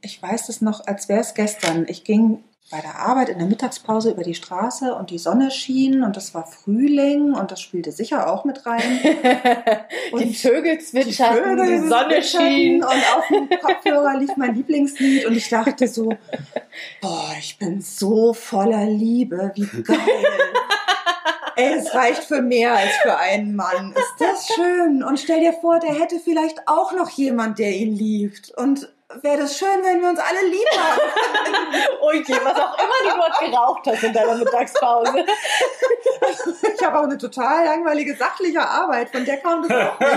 ich weiß es noch, als wäre es gestern. Ich ging bei der Arbeit in der Mittagspause über die Straße und die Sonne schien und es war Frühling und das spielte sicher auch mit rein. Und die Vögel zwitscherten, die, die Sonne schien. Und auf dem Kopfhörer lief mein Lieblingslied und ich dachte so, boah, ich bin so voller Liebe, wie geil. Ey, es reicht für mehr als für einen Mann. Ist das schön? Und stell dir vor, der hätte vielleicht auch noch jemand, der ihn liebt. Und wäre das schön, wenn wir uns alle lieb haben. Ui, was auch immer du dort geraucht hast in deiner Mittagspause. ich habe auch eine total langweilige sachliche Arbeit, von der kam das auch nicht.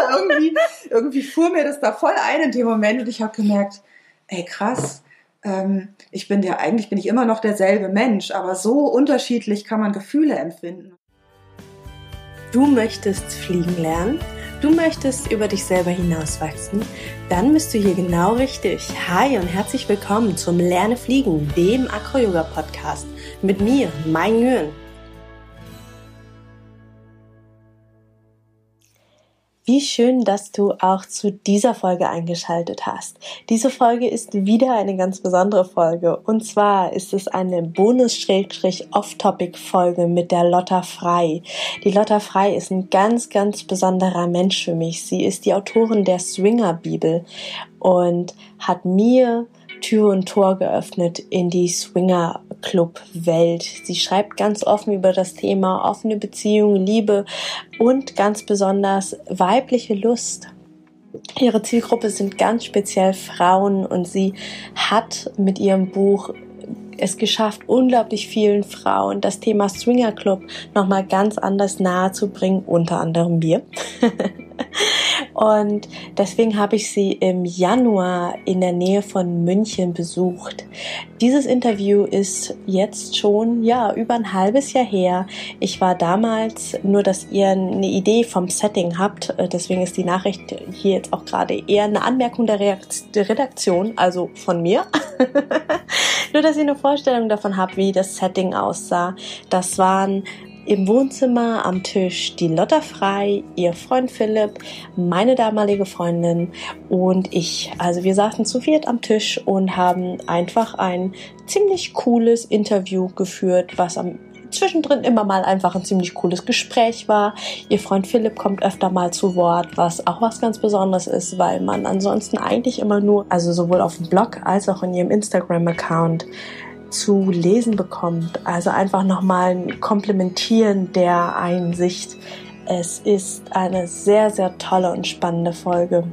Aber irgendwie, irgendwie fuhr mir das da voll ein in dem Moment und ich habe gemerkt, ey krass, ähm, ich bin ja eigentlich bin ich immer noch derselbe Mensch, aber so unterschiedlich kann man Gefühle empfinden. Du möchtest fliegen lernen? Du möchtest über dich selber hinauswachsen? Dann bist du hier genau richtig. Hi und herzlich willkommen zum Lerne Fliegen, dem Acro-Yoga-Podcast mit mir, Mai Nguyen. Wie schön, dass du auch zu dieser Folge eingeschaltet hast. Diese Folge ist wieder eine ganz besondere Folge. Und zwar ist es eine Bonus-Off-Topic-Folge mit der Lotta Frei. Die Lotta Frei ist ein ganz, ganz besonderer Mensch für mich. Sie ist die Autorin der Swinger-Bibel und hat mir Tür und Tor geöffnet in die Swinger-Club-Welt. Sie schreibt ganz offen über das Thema offene Beziehungen, Liebe und ganz besonders weibliche Lust. Ihre Zielgruppe sind ganz speziell Frauen und sie hat mit ihrem Buch es geschafft, unglaublich vielen Frauen das Thema Swinger Club nochmal ganz anders nahe zu bringen, unter anderem mir. Und deswegen habe ich sie im Januar in der Nähe von München besucht. Dieses Interview ist jetzt schon, ja, über ein halbes Jahr her. Ich war damals, nur dass ihr eine Idee vom Setting habt, äh, deswegen ist die Nachricht hier jetzt auch gerade eher eine Anmerkung der, Redaktion, also von mir. nur dass ihr eine Vorstellung davon habt, wie das Setting aussah. Das waren im Wohnzimmer am Tisch die Lotta Frei, ihr Freund Philipp, meine damalige Freundin und ich. Also wir saßen zu viert am Tisch und haben einfach ein ziemlich cooles Interview geführt, was am zwischendrin immer mal einfach ein ziemlich cooles Gespräch war. Ihr Freund Philipp kommt öfter mal zu Wort, was auch was ganz Besonderes ist, weil man ansonsten eigentlich immer nur, also sowohl auf dem Blog als auch in ihrem Instagram-Account zu lesen bekommt. Also einfach nochmal ein Komplementieren der Einsicht. Es ist eine sehr, sehr tolle und spannende Folge.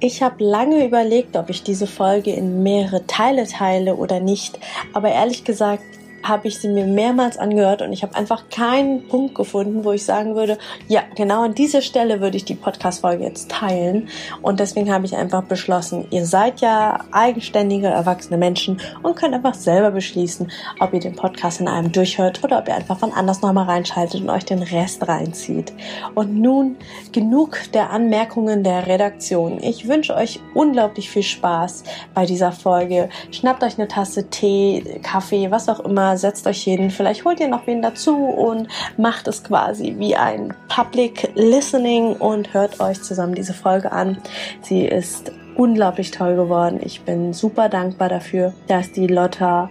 Ich habe lange überlegt, ob ich diese Folge in mehrere Teile teile oder nicht, aber ehrlich gesagt habe ich sie mir mehrmals angehört und ich habe einfach keinen Punkt gefunden, wo ich sagen würde, ja, genau an dieser Stelle würde ich die Podcast-Folge jetzt teilen. Und deswegen habe ich einfach beschlossen, ihr seid ja eigenständige, erwachsene Menschen und könnt einfach selber beschließen, ob ihr den Podcast in einem durchhört oder ob ihr einfach von anders nochmal reinschaltet und euch den Rest reinzieht. Und nun genug der Anmerkungen der Redaktion. Ich wünsche euch unglaublich viel Spaß bei dieser Folge. Schnappt euch eine Tasse Tee, Kaffee, was auch immer setzt euch hin, vielleicht holt ihr noch wen dazu und macht es quasi wie ein Public Listening und hört euch zusammen diese Folge an. Sie ist unglaublich toll geworden. Ich bin super dankbar dafür, dass die Lotta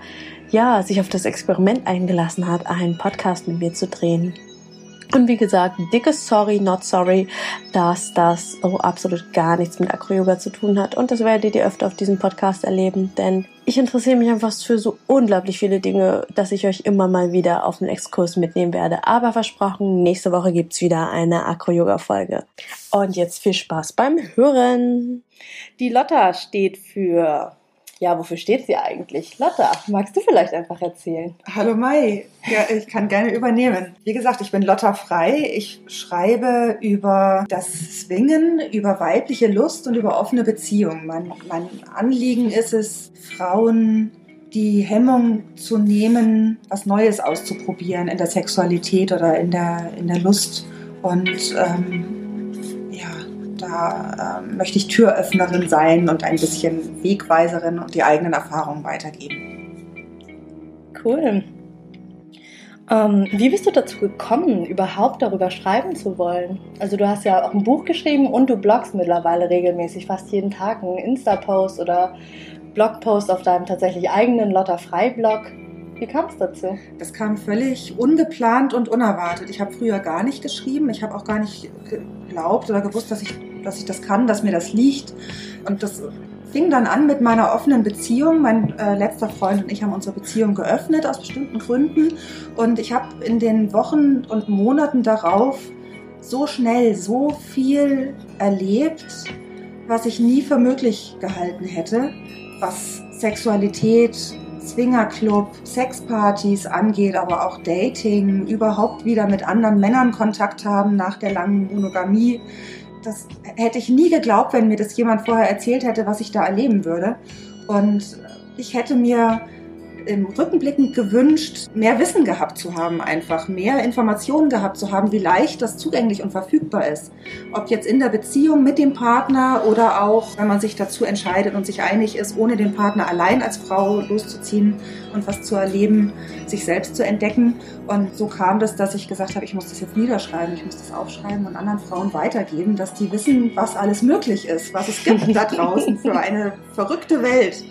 ja, sich auf das Experiment eingelassen hat, einen Podcast mit mir zu drehen. Und wie gesagt, dickes Sorry, not sorry, dass das so absolut gar nichts mit Acro-Yoga zu tun hat. Und das werdet ihr öfter auf diesem Podcast erleben, denn ich interessiere mich einfach für so unglaublich viele Dinge, dass ich euch immer mal wieder auf einen Exkurs mitnehmen werde. Aber versprochen, nächste Woche gibt's wieder eine Acro-Yoga-Folge. Und jetzt viel Spaß beim Hören. Die Lotta steht für ja, wofür steht sie eigentlich? Lotta, magst du vielleicht einfach erzählen? Hallo Mai, ja, ich kann gerne übernehmen. Wie gesagt, ich bin Lotta Frei. Ich schreibe über das Swingen, über weibliche Lust und über offene Beziehungen. Mein, mein Anliegen ist es, Frauen die Hemmung zu nehmen, was Neues auszuprobieren in der Sexualität oder in der, in der Lust. Und ähm, da äh, möchte ich Türöffnerin sein und ein bisschen Wegweiserin und die eigenen Erfahrungen weitergeben. Cool. Ähm, wie bist du dazu gekommen, überhaupt darüber schreiben zu wollen? Also du hast ja auch ein Buch geschrieben und du bloggst mittlerweile regelmäßig, fast jeden Tag einen Insta-Post oder Blogpost auf deinem tatsächlich eigenen Lotta Frei-Blog. Wie kam es dazu? Das kam völlig ungeplant und unerwartet. Ich habe früher gar nicht geschrieben. Ich habe auch gar nicht geglaubt oder gewusst, dass ich, dass ich das kann, dass mir das liegt. Und das fing dann an mit meiner offenen Beziehung. Mein äh, letzter Freund und ich haben unsere Beziehung geöffnet aus bestimmten Gründen. Und ich habe in den Wochen und Monaten darauf so schnell so viel erlebt, was ich nie für möglich gehalten hätte, was Sexualität, Swingerclub, Sexpartys angeht, aber auch Dating, überhaupt wieder mit anderen Männern Kontakt haben nach der langen Monogamie das hätte ich nie geglaubt, wenn mir das jemand vorher erzählt hätte, was ich da erleben würde. Und ich hätte mir im Rückenblickend gewünscht, mehr Wissen gehabt zu haben, einfach mehr Informationen gehabt zu haben, wie leicht das zugänglich und verfügbar ist. Ob jetzt in der Beziehung mit dem Partner oder auch, wenn man sich dazu entscheidet und sich einig ist, ohne den Partner allein als Frau loszuziehen und was zu erleben, sich selbst zu entdecken. Und so kam das, dass ich gesagt habe, ich muss das jetzt niederschreiben, ich muss das aufschreiben und anderen Frauen weitergeben, dass die wissen, was alles möglich ist, was es gibt da draußen für eine verrückte Welt.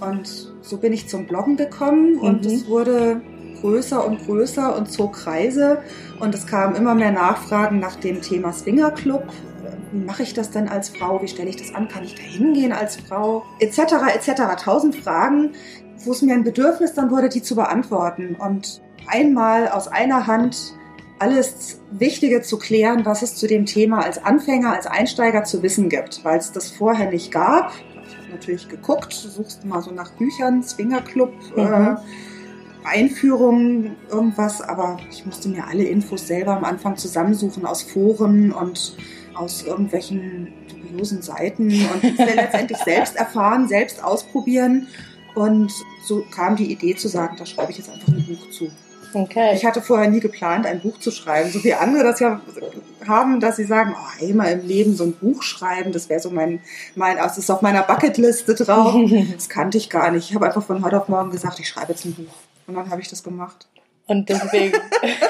Und so bin ich zum Bloggen gekommen und mhm. es wurde größer und größer und zog Kreise und es kamen immer mehr Nachfragen nach dem Thema Swingerclub. Wie mache ich das denn als Frau? Wie stelle ich das an? Kann ich da hingehen als Frau? Etc. etc. Tausend Fragen, wo es mir ein Bedürfnis dann wurde, die zu beantworten und einmal aus einer Hand alles Wichtige zu klären, was es zu dem Thema als Anfänger, als Einsteiger zu wissen gibt, weil es das vorher nicht gab natürlich geguckt, suchst mal so nach Büchern, Swingerclub, äh, mhm. äh, Einführungen, irgendwas, aber ich musste mir alle Infos selber am Anfang zusammensuchen aus Foren und aus irgendwelchen dubiosen Seiten und letztendlich selbst erfahren, selbst ausprobieren. Und so kam die Idee zu sagen, da schreibe ich jetzt einfach ein Buch zu. Okay. Ich hatte vorher nie geplant, ein Buch zu schreiben, so wie andere das ja haben, dass sie sagen, oh, einmal im Leben so ein Buch schreiben, das wäre so mein, mein, das ist auf meiner Bucketliste drauf. das kannte ich gar nicht. Ich habe einfach von heute auf morgen gesagt, ich schreibe jetzt ein Buch. Und dann habe ich das gemacht. Und deswegen,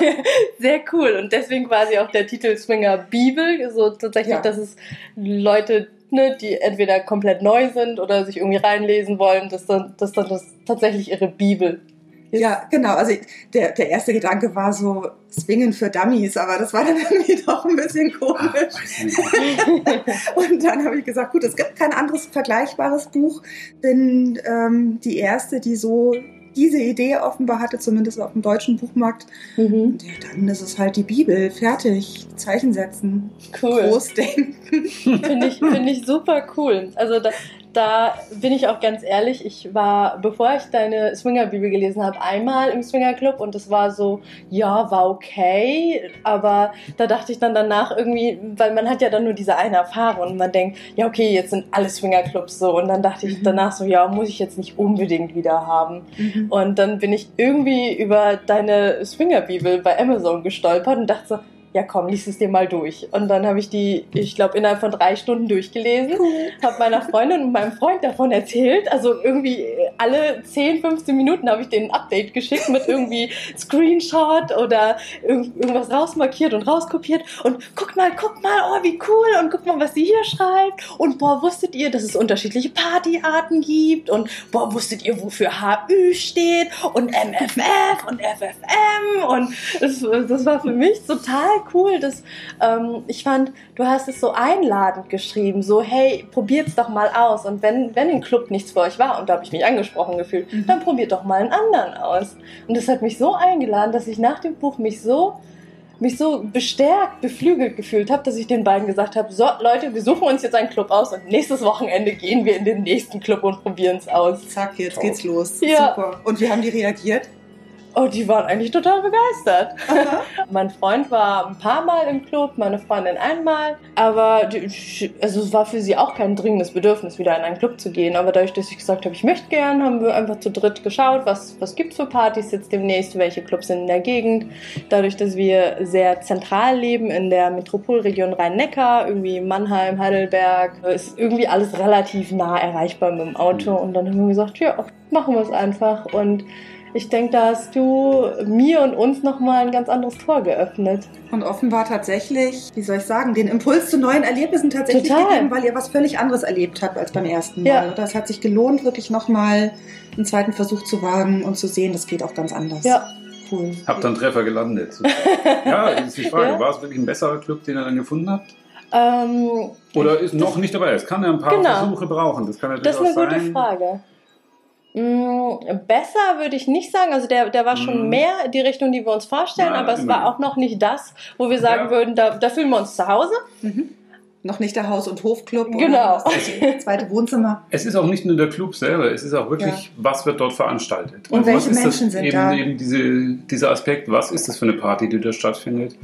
sehr cool. Und deswegen quasi auch der Titel Swinger Bibel, so tatsächlich, ja. dass es Leute ne, die entweder komplett neu sind oder sich irgendwie reinlesen wollen, dass dann, dass dann das tatsächlich ihre Bibel ja, genau. Also der, der erste Gedanke war so Swingen für Dummies, aber das war dann irgendwie doch ein bisschen komisch. Ach, und dann habe ich gesagt, gut, es gibt kein anderes vergleichbares Buch. Bin ähm, die erste, die so diese Idee offenbar hatte, zumindest auf dem deutschen Buchmarkt. Mhm. Und ja, dann ist es halt die Bibel. Fertig. Zeichen setzen. Cool. Groß denken. Finde ich, find ich super cool. Also da, da bin ich auch ganz ehrlich, ich war, bevor ich deine Swinger-Bibel gelesen habe, einmal im Swinger-Club und es war so, ja, war okay, aber da dachte ich dann danach irgendwie, weil man hat ja dann nur diese eine Erfahrung und man denkt, ja, okay, jetzt sind alle Swinger-Clubs so und dann dachte ich mhm. danach so, ja, muss ich jetzt nicht unbedingt wieder haben. Mhm. Und dann bin ich irgendwie über deine Swinger-Bibel bei Amazon gestolpert und dachte so, ja komm, lies es dir mal durch. Und dann habe ich die, ich glaube, innerhalb von drei Stunden durchgelesen, cool. habe meiner Freundin und meinem Freund davon erzählt. Also irgendwie alle 10, 15 Minuten habe ich denen ein Update geschickt mit irgendwie Screenshot oder irgendwas rausmarkiert und rauskopiert. Und guck mal, guck mal, oh wie cool und guck mal, was sie hier schreibt. Und boah, wusstet ihr, dass es unterschiedliche Partyarten gibt? Und boah, wusstet ihr, wofür HÜ steht? Und MFF und FFM? Und das, das war für mich total cool, dass ähm, ich fand, du hast es so einladend geschrieben, so hey, probiert's doch mal aus. Und wenn, wenn ein Club nichts für euch war, und da habe ich mich angesprochen gefühlt, mhm. dann probiert doch mal einen anderen aus. Und das hat mich so eingeladen, dass ich nach dem Buch mich so mich so bestärkt, beflügelt gefühlt habe, dass ich den beiden gesagt habe, so Leute, wir suchen uns jetzt einen Club aus und nächstes Wochenende gehen wir in den nächsten Club und probieren es aus. Zack, jetzt geht's los. Ja. Super. Und wie haben die reagiert? Oh, die waren eigentlich total begeistert. mein Freund war ein paar Mal im Club, meine Freundin einmal. Aber die, also es war für sie auch kein dringendes Bedürfnis, wieder in einen Club zu gehen. Aber dadurch, dass ich gesagt habe, ich möchte gern, haben wir einfach zu dritt geschaut, was, was es für Partys jetzt demnächst, welche Clubs sind in der Gegend. Dadurch, dass wir sehr zentral leben in der Metropolregion Rhein-Neckar, irgendwie Mannheim, Heidelberg, ist irgendwie alles relativ nah erreichbar mit dem Auto. Und dann haben wir gesagt, ja, machen wir es einfach. Und Ich denke, da hast du mir und uns nochmal ein ganz anderes Tor geöffnet. Und offenbar tatsächlich, wie soll ich sagen, den Impuls zu neuen Erlebnissen tatsächlich Total. gegeben, weil ihr was völlig anderes erlebt habt als beim ersten Mal. Ja. Das hat sich gelohnt, wirklich nochmal einen zweiten Versuch zu wagen und zu sehen, das geht auch ganz anders. Ja. Cool. Hab dann Treffer gelandet. ja, ist die Frage. Ja. War es wirklich ein besserer Club, den ihr dann gefunden habt? Ähm, Oder ist noch nicht dabei? Es kann ja ein paar Genau. Versuche brauchen. Das kann das natürlich ist eine gute sein. Frage. Mm, Besser würde ich nicht sagen. Also der, der war schon Mhm. mehr die Richtung, die wir uns vorstellen, Na, aber es war auch noch nicht das, wo wir sagen Ja. würden, da, da fühlen wir uns zu Hause. Mhm. Noch nicht der Haus- und Hofclub. Genau. Oder das zweite Wohnzimmer. Es ist auch nicht nur der Club selber, es ist auch wirklich, was wird dort veranstaltet. Und was welche ist Menschen das, sind eben, da? Eben diese, dieser Aspekt, was ist das für eine Party, die da stattfindet?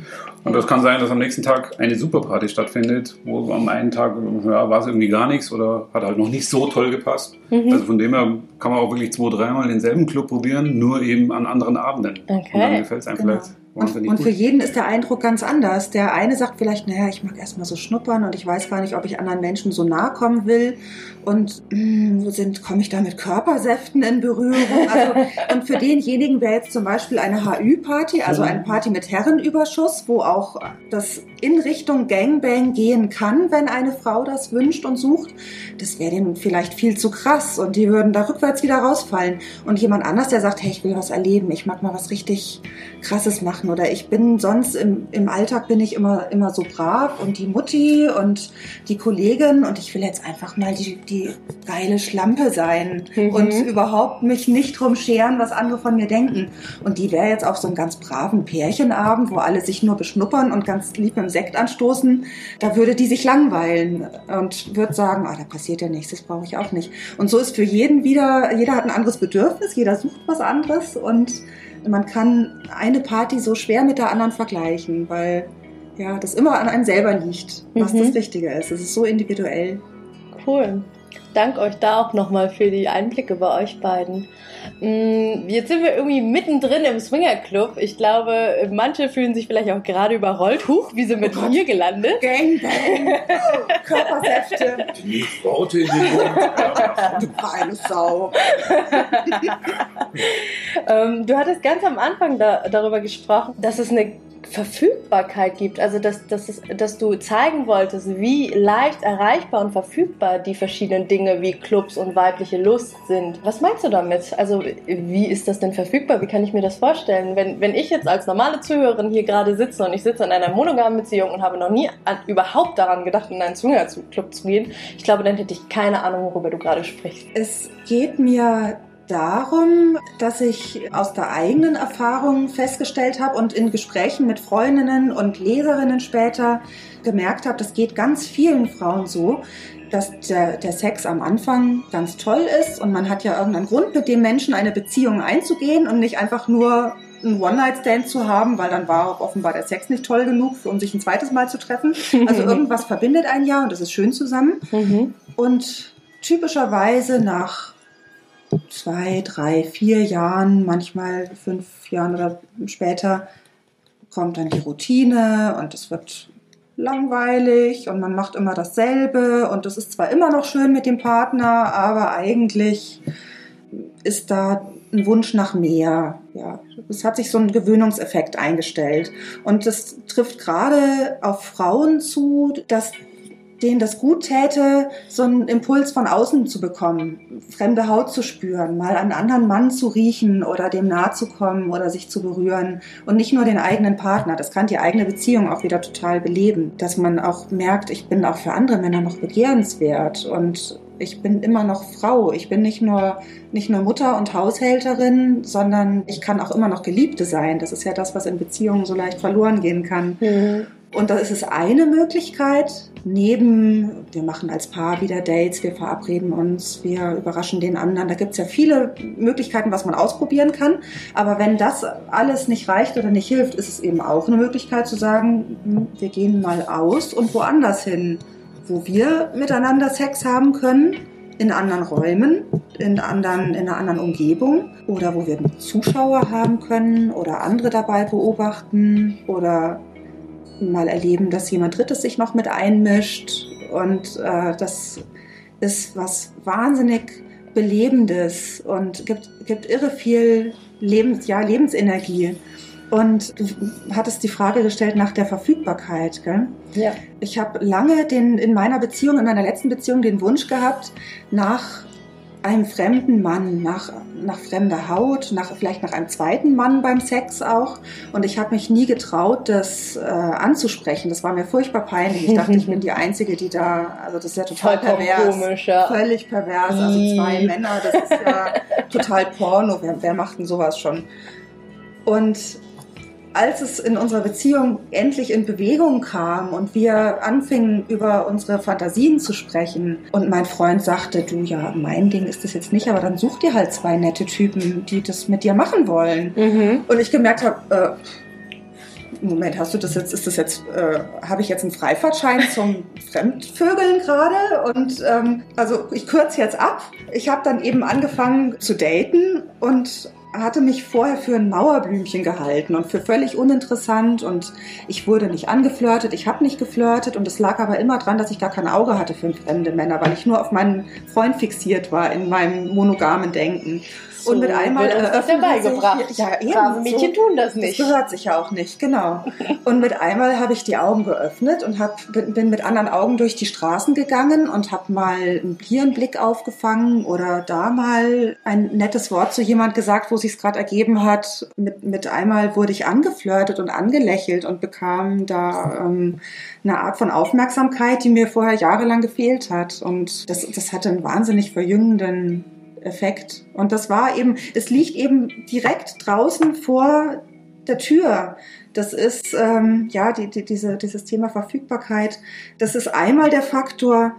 Und das kann sein, dass am nächsten Tag eine Superparty stattfindet, wo am einen Tag ja, war es irgendwie gar nichts oder hat halt noch nicht so toll gepasst. Mhm. Also von dem her kann man auch wirklich zwei, dreimal denselben Club probieren, nur eben an anderen Abenden. Okay. Und dann gefällt es einem Genau. vielleicht wahnsinnig und für gut. jeden ist der Eindruck ganz anders. Der eine sagt vielleicht, naja, ich mag erstmal so schnuppern und ich weiß gar nicht, ob ich anderen Menschen so nahe kommen will. Und mh, sind, komme ich da mit Körpersäften in Berührung? Also, und für denjenigen wäre jetzt zum Beispiel eine HÜ-Party, also eine Party mit Herrenüberschuss, wo auch das in Richtung Gangbang gehen kann, wenn eine Frau das wünscht und sucht. Das wäre dem vielleicht viel zu krass und die würden da rückwärts wieder rausfallen. Und jemand anders, der sagt, hey, ich will was erleben, ich mag mal was richtig Krasses machen oder ich bin sonst im, im Alltag bin ich immer, immer so brav und die Mutti und die Kollegin und ich will jetzt einfach mal die, die geile Schlampe sein Mhm. und überhaupt mich nicht drum scheren, was andere von mir denken. Und die wäre jetzt auf so einem ganz braven Pärchenabend, wo alle sich nur beschnuppern und ganz lieb im Sekt anstoßen, da würde die sich langweilen und würde sagen, ah, da passiert ja nichts, das brauche ich auch nicht. Und so ist für jeden wieder, jeder hat ein anderes Bedürfnis, jeder sucht was anderes und man kann eine Party so schwer mit der anderen vergleichen, weil ja, das immer an einem selber liegt, was Mhm. das Richtige ist. Es ist so individuell. Cool. Dank euch da auch nochmal für die Einblicke bei euch beiden. Mm, Jetzt sind wir irgendwie mittendrin im Swinger Club. Ich glaube, manche fühlen sich vielleicht auch gerade überrollt. Huch, wie sind wir Oh hier gelandet? Gangbang, Körpersäfte, Die Worte in den Mund. Du geile Sau. Ähm, du hattest ganz am Anfang da, darüber gesprochen, dass es eine Verfügbarkeit gibt. Also, dass, dass, es, dass du zeigen wolltest, wie leicht erreichbar und verfügbar die verschiedenen Dinge wie Clubs und weibliche Lust sind. Was meinst du damit? Also, wie ist das denn verfügbar? Wie kann ich mir das vorstellen? Wenn, wenn ich jetzt als normale Zuhörerin hier gerade sitze und ich sitze in einer monogamen Beziehung und habe noch nie an, überhaupt daran gedacht, in einen Swinger-Club zu gehen, ich glaube, dann hätte ich keine Ahnung, worüber du gerade sprichst. Es geht mir darum, dass ich aus der eigenen Erfahrung festgestellt habe und in Gesprächen mit Freundinnen und Leserinnen später gemerkt habe, das geht ganz vielen Frauen so, dass der, der Sex am Anfang ganz toll ist und man hat ja irgendeinen Grund, mit dem Menschen eine Beziehung einzugehen und nicht einfach nur einen One-Night-Stand zu haben, weil dann war offenbar der Sex nicht toll genug, um sich ein zweites Mal zu treffen. Also irgendwas verbindet ein ja und das ist schön zusammen. Mhm. Und typischerweise nach zwei, drei, vier Jahren, manchmal fünf Jahren oder später, kommt dann die Routine und es wird langweilig und man macht immer dasselbe und es ist zwar immer noch schön mit dem Partner, aber eigentlich ist da ein Wunsch nach mehr. Ja, es hat sich so ein Gewöhnungseffekt eingestellt und das trifft gerade auf Frauen zu, dass denen das gut täte, so einen Impuls von außen zu bekommen, fremde Haut zu spüren, mal einen anderen Mann zu riechen oder dem nahe zu kommen oder sich zu berühren und nicht nur den eigenen Partner. Das kann die eigene Beziehung auch wieder total beleben, dass man auch merkt, ich bin auch für andere Männer noch begehrenswert und ich bin immer noch Frau. Ich bin nicht nur, nicht nur Mutter und Haushälterin, sondern ich kann auch immer noch Geliebte sein. Das ist ja das, was in Beziehungen so leicht verloren gehen kann. Mhm. Und das ist eine Möglichkeit. Neben, wir machen als Paar wieder Dates, wir verabreden uns, wir überraschen den anderen. Da gibt es ja viele Möglichkeiten, was man ausprobieren kann. Aber wenn das alles nicht reicht oder nicht hilft, ist es eben auch eine Möglichkeit zu sagen, hm, wir gehen mal aus und woanders hin, wo wir miteinander Sex haben können, in anderen Räumen, in, anderen, in einer anderen Umgebung oder wo wir Zuschauer haben können oder andere dabei beobachten oder mal erleben, dass jemand Drittes sich noch mit einmischt. Und äh, das ist was wahnsinnig Belebendes und gibt, gibt irre viel Lebens, ja, Lebensenergie. Und du hattest die Frage gestellt nach der Verfügbarkeit. Gell? Ja. Ich habe lange den, in meiner Beziehung, in meiner letzten Beziehung, den Wunsch gehabt, nach einem fremden Mann, nach, nach fremder Haut, nach, vielleicht nach einem zweiten Mann beim Sex auch. Und ich habe mich nie getraut, das äh, anzusprechen. Das war mir furchtbar peinlich. Ich dachte, ich bin die Einzige, die da, also das ist ja total Vollkommen pervers. komisch, ja. Völlig pervers. Also zwei. Männer, das ist ja total Porno. Wer, wer macht denn sowas schon? Und als es in unserer Beziehung endlich in Bewegung kam und wir anfingen über unsere Fantasien zu sprechen und mein Freund sagte, du ja, mein Ding ist das jetzt nicht, aber dann such dir halt zwei nette Typen, die das mit dir machen wollen. Mhm. Und ich gemerkt habe, äh, Moment, hast du das jetzt, ist das jetzt, äh, habe ich jetzt einen Freifahrtschein zum Fremdvögeln gerade? Und ähm, also ich kürze jetzt ab. Ich habe dann eben angefangen zu daten und hatte mich vorher für ein Mauerblümchen gehalten und für völlig uninteressant und ich wurde nicht angeflirtet, ich habe nicht geflirtet und es lag aber immer dran, dass ich gar kein Auge hatte für fremde Männer, weil ich nur auf meinen Freund fixiert war in meinem monogamen Denken. Und mit einmal wird uns das ja eben, Brave Mädchen so- tun das nicht. Das gehört sich ja auch nicht, genau. Und mit einmal habe ich die Augen geöffnet und hab, bin, bin mit anderen Augen durch die Straßen gegangen und habe mal hier einen Blick aufgefangen oder da mal ein nettes Wort zu jemand gesagt, wo sich gerade ergeben hat. Mit, mit einmal wurde ich angeflirtet und angelächelt und bekam da ähm, eine Art von Aufmerksamkeit, die mir vorher jahrelang gefehlt hat. Und das, das hatte einen wahnsinnig verjüngenden Effekt. Und das war eben, es liegt eben direkt draußen vor der Tür. Das ist ähm, ja die, die, diese, dieses Thema Verfügbarkeit. Das ist einmal der Faktor,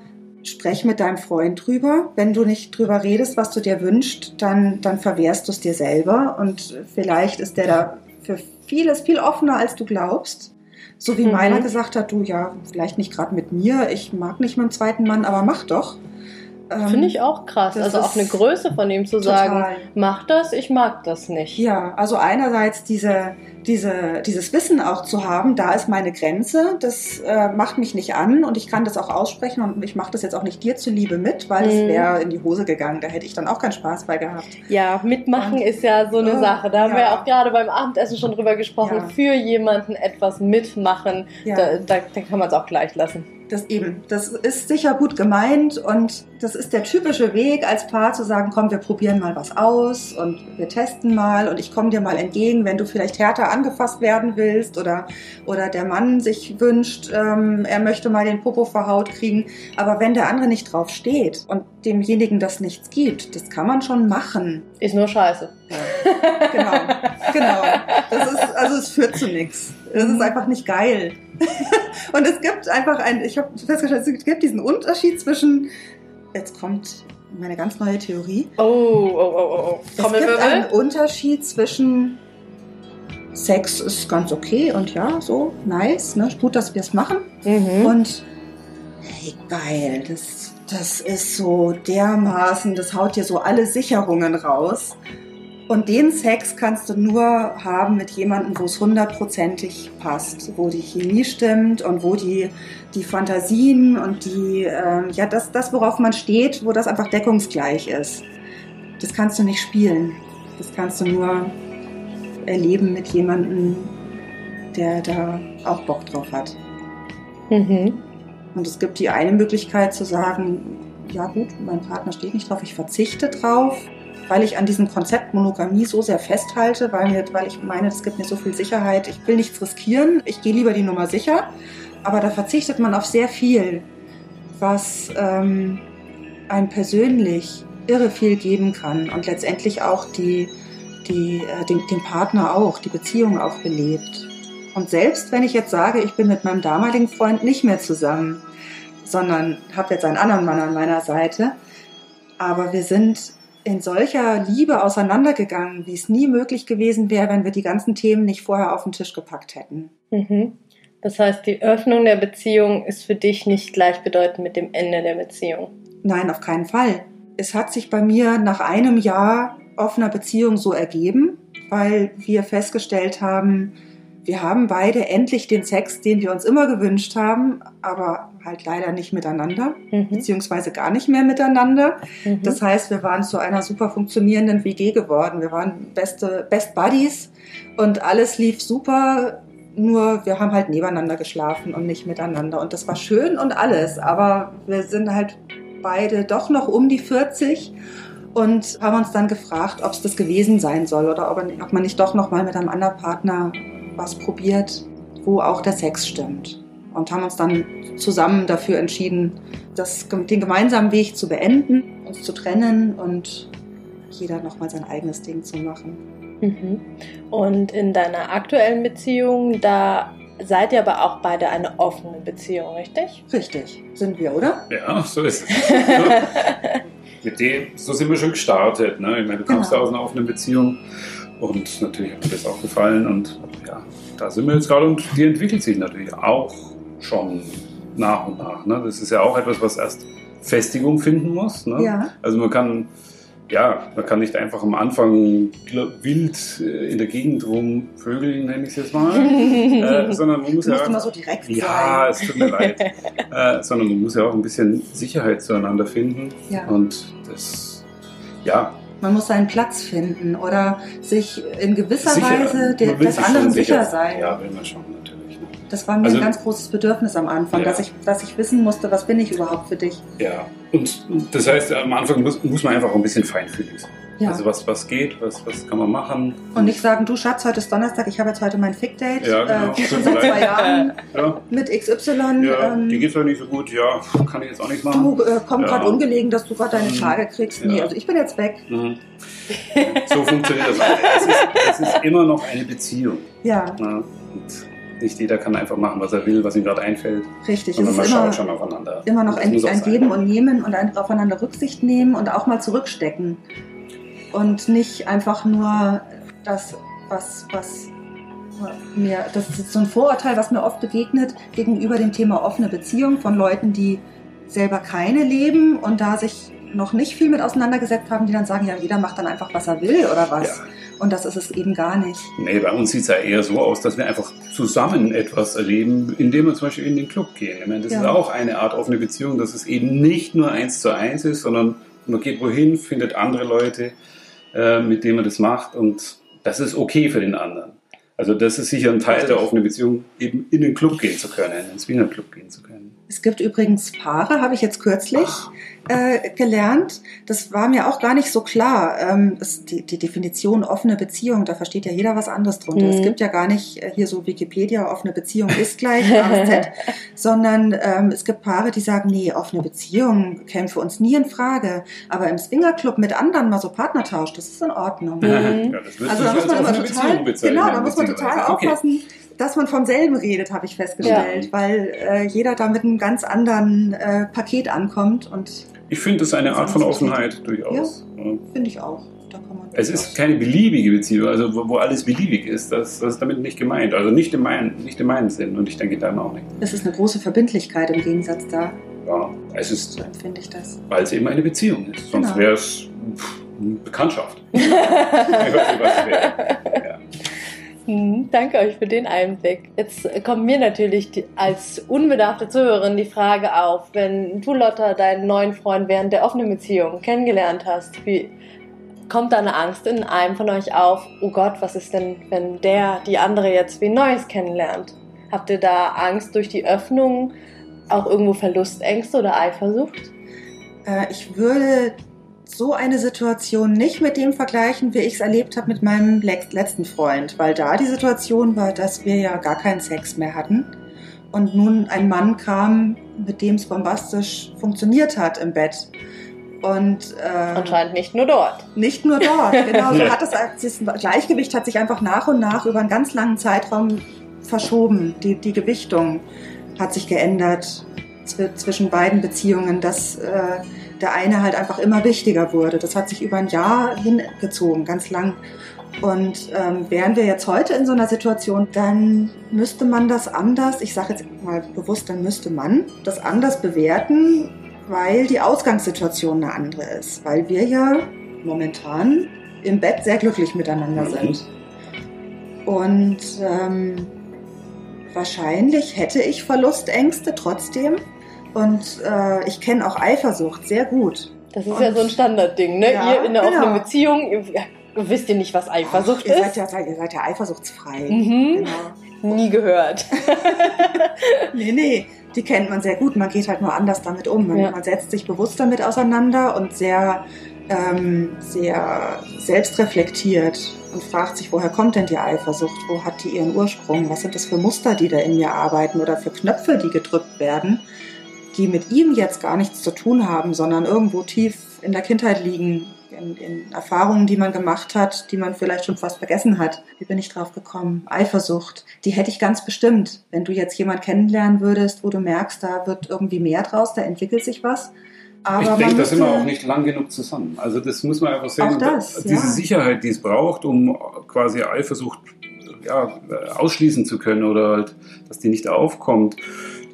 sprech mit deinem Freund drüber. Wenn du nicht drüber redest, was du dir wünschst, dann, dann verwehrst du es dir selber. Und vielleicht ist der da für vieles viel offener, als du glaubst. So wie Mhm. meiner gesagt hat, du ja, vielleicht nicht gerade mit mir, ich mag nicht dem zweiten Mann, aber mach doch. Ähm, Finde ich auch krass. Also auch eine Größe von ihm zu total. sagen, mach das, ich mag das nicht. Ja, also einerseits diese, diese, dieses Wissen auch zu haben, da ist meine Grenze, das äh, macht mich nicht an und ich kann das auch aussprechen und ich mache das jetzt auch nicht dir zuliebe mit, weil es Mhm. wäre in die Hose gegangen, da hätte ich dann auch keinen Spaß bei gehabt. Ja, mitmachen Und- ist ja so eine Oh, Sache. Da haben wir ja. ja auch gerade beim Abendessen schon drüber gesprochen. Ja. Für jemanden etwas mitmachen, Ja. da, da, da kann man es auch gleich lassen. Das eben, das ist sicher gut gemeint und das ist der typische Weg als Paar zu sagen, komm, wir probieren mal was aus und wir testen mal und ich komme dir mal entgegen, wenn du vielleicht härter angefasst werden willst oder, oder der Mann sich wünscht, ähm, er möchte mal den Popo verhaut kriegen. Aber wenn der andere nicht drauf steht und demjenigen das nichts gibt, das kann man schon machen. Ist nur scheiße. Genau, genau. Das ist, also es führt zu nichts. Es ist einfach nicht geil. Und es gibt einfach ein, ich habe festgestellt, es gibt diesen Unterschied zwischen, jetzt kommt meine ganz neue Theorie. Oh, oh, oh, oh, oh. Es gibt einen. Unterschied zwischen Sex ist ganz okay und ja, so, nice, ne? gut, dass wir es machen. Mhm. Und hey, geil, das, das ist so dermaßen, das haut dir so alle Sicherungen raus. Und den Sex kannst du nur haben mit jemandem, wo es hundertprozentig passt, wo die Chemie stimmt und wo die, die Fantasien und die, ähm, ja, das, das, worauf man steht, wo das einfach deckungsgleich ist. Das kannst du nicht spielen. Das kannst du nur erleben mit jemandem, der da auch Bock drauf hat. Mhm. Und es gibt die eine Möglichkeit zu sagen, ja gut, mein Partner steht nicht drauf, ich verzichte drauf, weil ich an diesem Konzept Monogamie so sehr festhalte, weil, mir, weil ich meine, das gibt mir so viel Sicherheit, ich will nichts riskieren, ich gehe lieber die Nummer sicher, aber da verzichtet man auf sehr viel, was ähm, einem persönlich irre viel geben kann und letztendlich auch die, die, äh, den, den Partner auch, die Beziehung auch belebt. Und selbst wenn ich jetzt sage, ich bin mit meinem damaligen Freund nicht mehr zusammen, sondern habe jetzt einen anderen Mann an meiner Seite, aber wir sind in solcher Liebe auseinandergegangen, wie es nie möglich gewesen wäre, wenn wir die ganzen Themen nicht vorher auf den Tisch gepackt hätten. Mhm. Das heißt, die Öffnung der Beziehung ist für dich nicht gleichbedeutend mit dem Ende der Beziehung. Nein, auf keinen Fall. Es hat sich bei mir nach einem Jahr offener Beziehung so ergeben, weil wir festgestellt haben, wir haben beide endlich den Sex, den wir uns immer gewünscht haben, aber halt leider nicht miteinander, Mhm. beziehungsweise gar nicht mehr miteinander. Mhm. Das heißt, wir waren zu einer super funktionierenden WG geworden. Wir waren beste Best Buddies und alles lief super. Nur wir haben halt nebeneinander geschlafen und nicht miteinander. Und das war schön und alles. Aber wir sind halt beide doch noch um die 40 und haben uns dann gefragt, ob es das gewesen sein soll oder ob, ob man nicht doch noch mal mit einem anderen Partner was probiert, wo auch der Sex stimmt. Und haben uns dann zusammen dafür entschieden, das, den gemeinsamen Weg zu beenden, uns zu trennen und jeder nochmal sein eigenes Ding zu machen. Mhm. Und in deiner aktuellen Beziehung, da seid ihr aber auch beide eine offene Beziehung, richtig? Richtig, sind wir, oder? Ja, so ist es. So, mit dem, so sind wir schon gestartet. Ne? Ich meine, du kommst Genau. ja aus einer offenen Beziehung und natürlich hat mir das auch gefallen und ja, da sind wir jetzt gerade und die entwickelt sich natürlich auch schon nach und nach. Ne? Das ist ja auch etwas, was erst Festigung finden muss. Ne? Ja. Also man kann, ja, man kann nicht einfach am Anfang wild äh, in der Gegend rumvögeln, nenne ich es jetzt mal, äh, sondern man muss ja immer so direkt ja, es tut mir leid. äh, sondern man muss ja auch ein bisschen Sicherheit zueinander finden. Ja. Und das, ja, Man muss seinen Platz finden oder sich in gewisser sicher. Weise de- Man will des anderen schon sicher sein. Ja, will man schon, natürlich. ne? Das war mir Also- ein ganz großes Bedürfnis am Anfang, Ja. dass, ich, dass ich wissen musste, was bin ich überhaupt für dich. Ja, und das heißt, am Anfang muss, muss man einfach auch ein bisschen feinfühlig sein. Ja. Also was, was geht, was, was kann man machen. und nicht sagen, du Schatz, heute ist Donnerstag, ich habe jetzt heute mein Fick-Date, Ja, genau. äh, schon seit zwei Jahren Ja, mit XY. ja ähm, die geht's ja nicht so gut. Ja, kann ich jetzt auch nichts machen. du äh, komm Ja. gerade ungelegen, dass du gerade deine Mhm. Tage kriegst. Ja. Nee, also ich bin jetzt weg. Mhm. So funktioniert das. Es ist, es ist immer noch eine Beziehung. Ja? Und nicht jeder kann einfach machen, was er will, was ihm gerade einfällt. richtig. Es Sondern man ist immer, schaut schon aufeinander. immer noch Das ein, ein. Geben und Nehmen und ein aufeinander Rücksicht nehmen und auch mal zurückstecken. Und nicht einfach nur das, was, was mir, das ist so ein Vorurteil, was mir oft begegnet gegenüber dem Thema offene Beziehung von Leuten, die selber keine leben und da sich noch nicht viel mit auseinandergesetzt haben, die dann sagen, ja, jeder macht dann einfach, was er will oder was. Ja. Und das ist es eben gar nicht. Nee, bei uns sieht es ja eher so aus, dass wir einfach zusammen etwas erleben, indem wir zum Beispiel in den Club gehen. Ich meine, das Ja. ist auch eine Art offene Beziehung, dass es eben nicht nur eins zu eins ist, sondern man geht wohin, findet andere Leute, äh, mit denen man das macht und das ist okay für den anderen. Also das ist sicher ein Teil der offenen Beziehung, eben in den Club gehen zu können, ins Swinger Club gehen zu können. Es gibt übrigens Paare, habe ich jetzt kürzlich äh, gelernt. Das war mir auch gar nicht so klar. Ähm, das, die, die Definition offene Beziehung, da versteht ja jeder was anderes drunter. Mhm. Es gibt ja gar nicht äh, hier so Wikipedia, offene Beziehung ist gleich A bis Z, sondern ähm, es gibt Paare, die sagen, nee, offene Beziehung käme für uns nie in Frage. Aber im Swingerclub mit anderen mal so Partnertausch, das ist in Ordnung. Mhm. Ja, Also da muss man immer total, genau, da muss man total. Okay. aufpassen, dass man vom selben redet, habe ich festgestellt, weil äh, jeder da mit einem ganz anderen äh, Paket ankommt und Ich finde, das ist eine Art von Offenheit durchaus. Ja. finde ich auch. Da kann man Es ist keine beliebige Beziehung, also wo, wo alles beliebig ist, das, das ist damit nicht gemeint. Also nicht in, meinen, nicht in meinem Sinn und ich denke dann auch nicht. es ist eine große Verbindlichkeit im Gegensatz da, Ja, es ist, so empfinde ich das. weil es eben eine Beziehung ist. Sonst Genau. wäre es Bekanntschaft. ich weiß nicht, was es wäre. Hm, Danke euch für den Einblick. Jetzt kommt mir natürlich die, als unbedarfte Zuhörerin die Frage auf, wenn du, Lotta, deinen neuen Freund während der offenen Beziehung kennengelernt hast, wie kommt da eine Angst in einem von euch auf, oh Gott, was ist denn, wenn der die andere jetzt wie Neues kennenlernt? Habt ihr da Angst durch die Öffnung, auch irgendwo Verlustängste oder Eifersucht? Äh, ich würde so eine Situation nicht mit dem vergleichen, wie ich es erlebt habe mit meinem letzten Freund, weil da die Situation war, dass wir ja gar keinen Sex mehr hatten und nun ein Mann kam, mit dem es bombastisch funktioniert hat im Bett. Und äh, Anscheinend nicht nur dort. nicht nur dort, genau. So hat es, das Gleichgewicht hat sich einfach nach und nach über einen ganz langen Zeitraum verschoben. Die, die Gewichtung hat sich geändert zw zwischen beiden Beziehungen, dass äh, der eine halt einfach immer wichtiger wurde. Das hat sich über ein Jahr hingezogen, ganz lang. Und ähm, wären wir jetzt heute in so einer Situation, dann müsste man das anders, ich sage jetzt mal bewusst, dann müsste man das anders bewerten, weil die Ausgangssituation eine andere ist. Weil wir ja momentan im Bett sehr glücklich miteinander sind. Und ähm, wahrscheinlich hätte ich Verlustängste trotzdem. Und äh, ich kenne auch Eifersucht sehr gut. Das ist Und- ja so ein Standardding, ne? Ja, ihr in einer genau. offenen Beziehung, ihr, wisst ihr nicht, was Eifersucht Ach, ihr, ist? seid ja, ihr seid ja eifersuchtsfrei. Mhm. Genau. Nie gehört. Nee, nee, die kennt man sehr gut. Man geht halt nur anders damit um. Man, Ja. man setzt sich bewusst damit auseinander und sehr, ähm, sehr selbstreflektiert und fragt sich, woher kommt denn die Eifersucht? Wo hat die ihren Ursprung? Was sind das für Muster, die da in mir arbeiten oder für Knöpfe, die gedrückt werden, die mit ihm jetzt gar nichts zu tun haben, sondern irgendwo tief in der Kindheit liegen, in, in Erfahrungen, die man gemacht hat, die man vielleicht schon fast vergessen hat. Wie bin ich drauf gekommen? Eifersucht. Die hätte ich ganz bestimmt. Wenn du jetzt jemand kennenlernen würdest, wo du merkst, da wird irgendwie mehr draus, da entwickelt sich was. Aber ich denke, da sind wir müsste- auch nicht lang genug zusammen. Also das muss man einfach sehen. Das, diese ja. Sicherheit, die es braucht, um quasi Eifersucht ja, ausschließen zu können oder halt, dass die nicht aufkommt.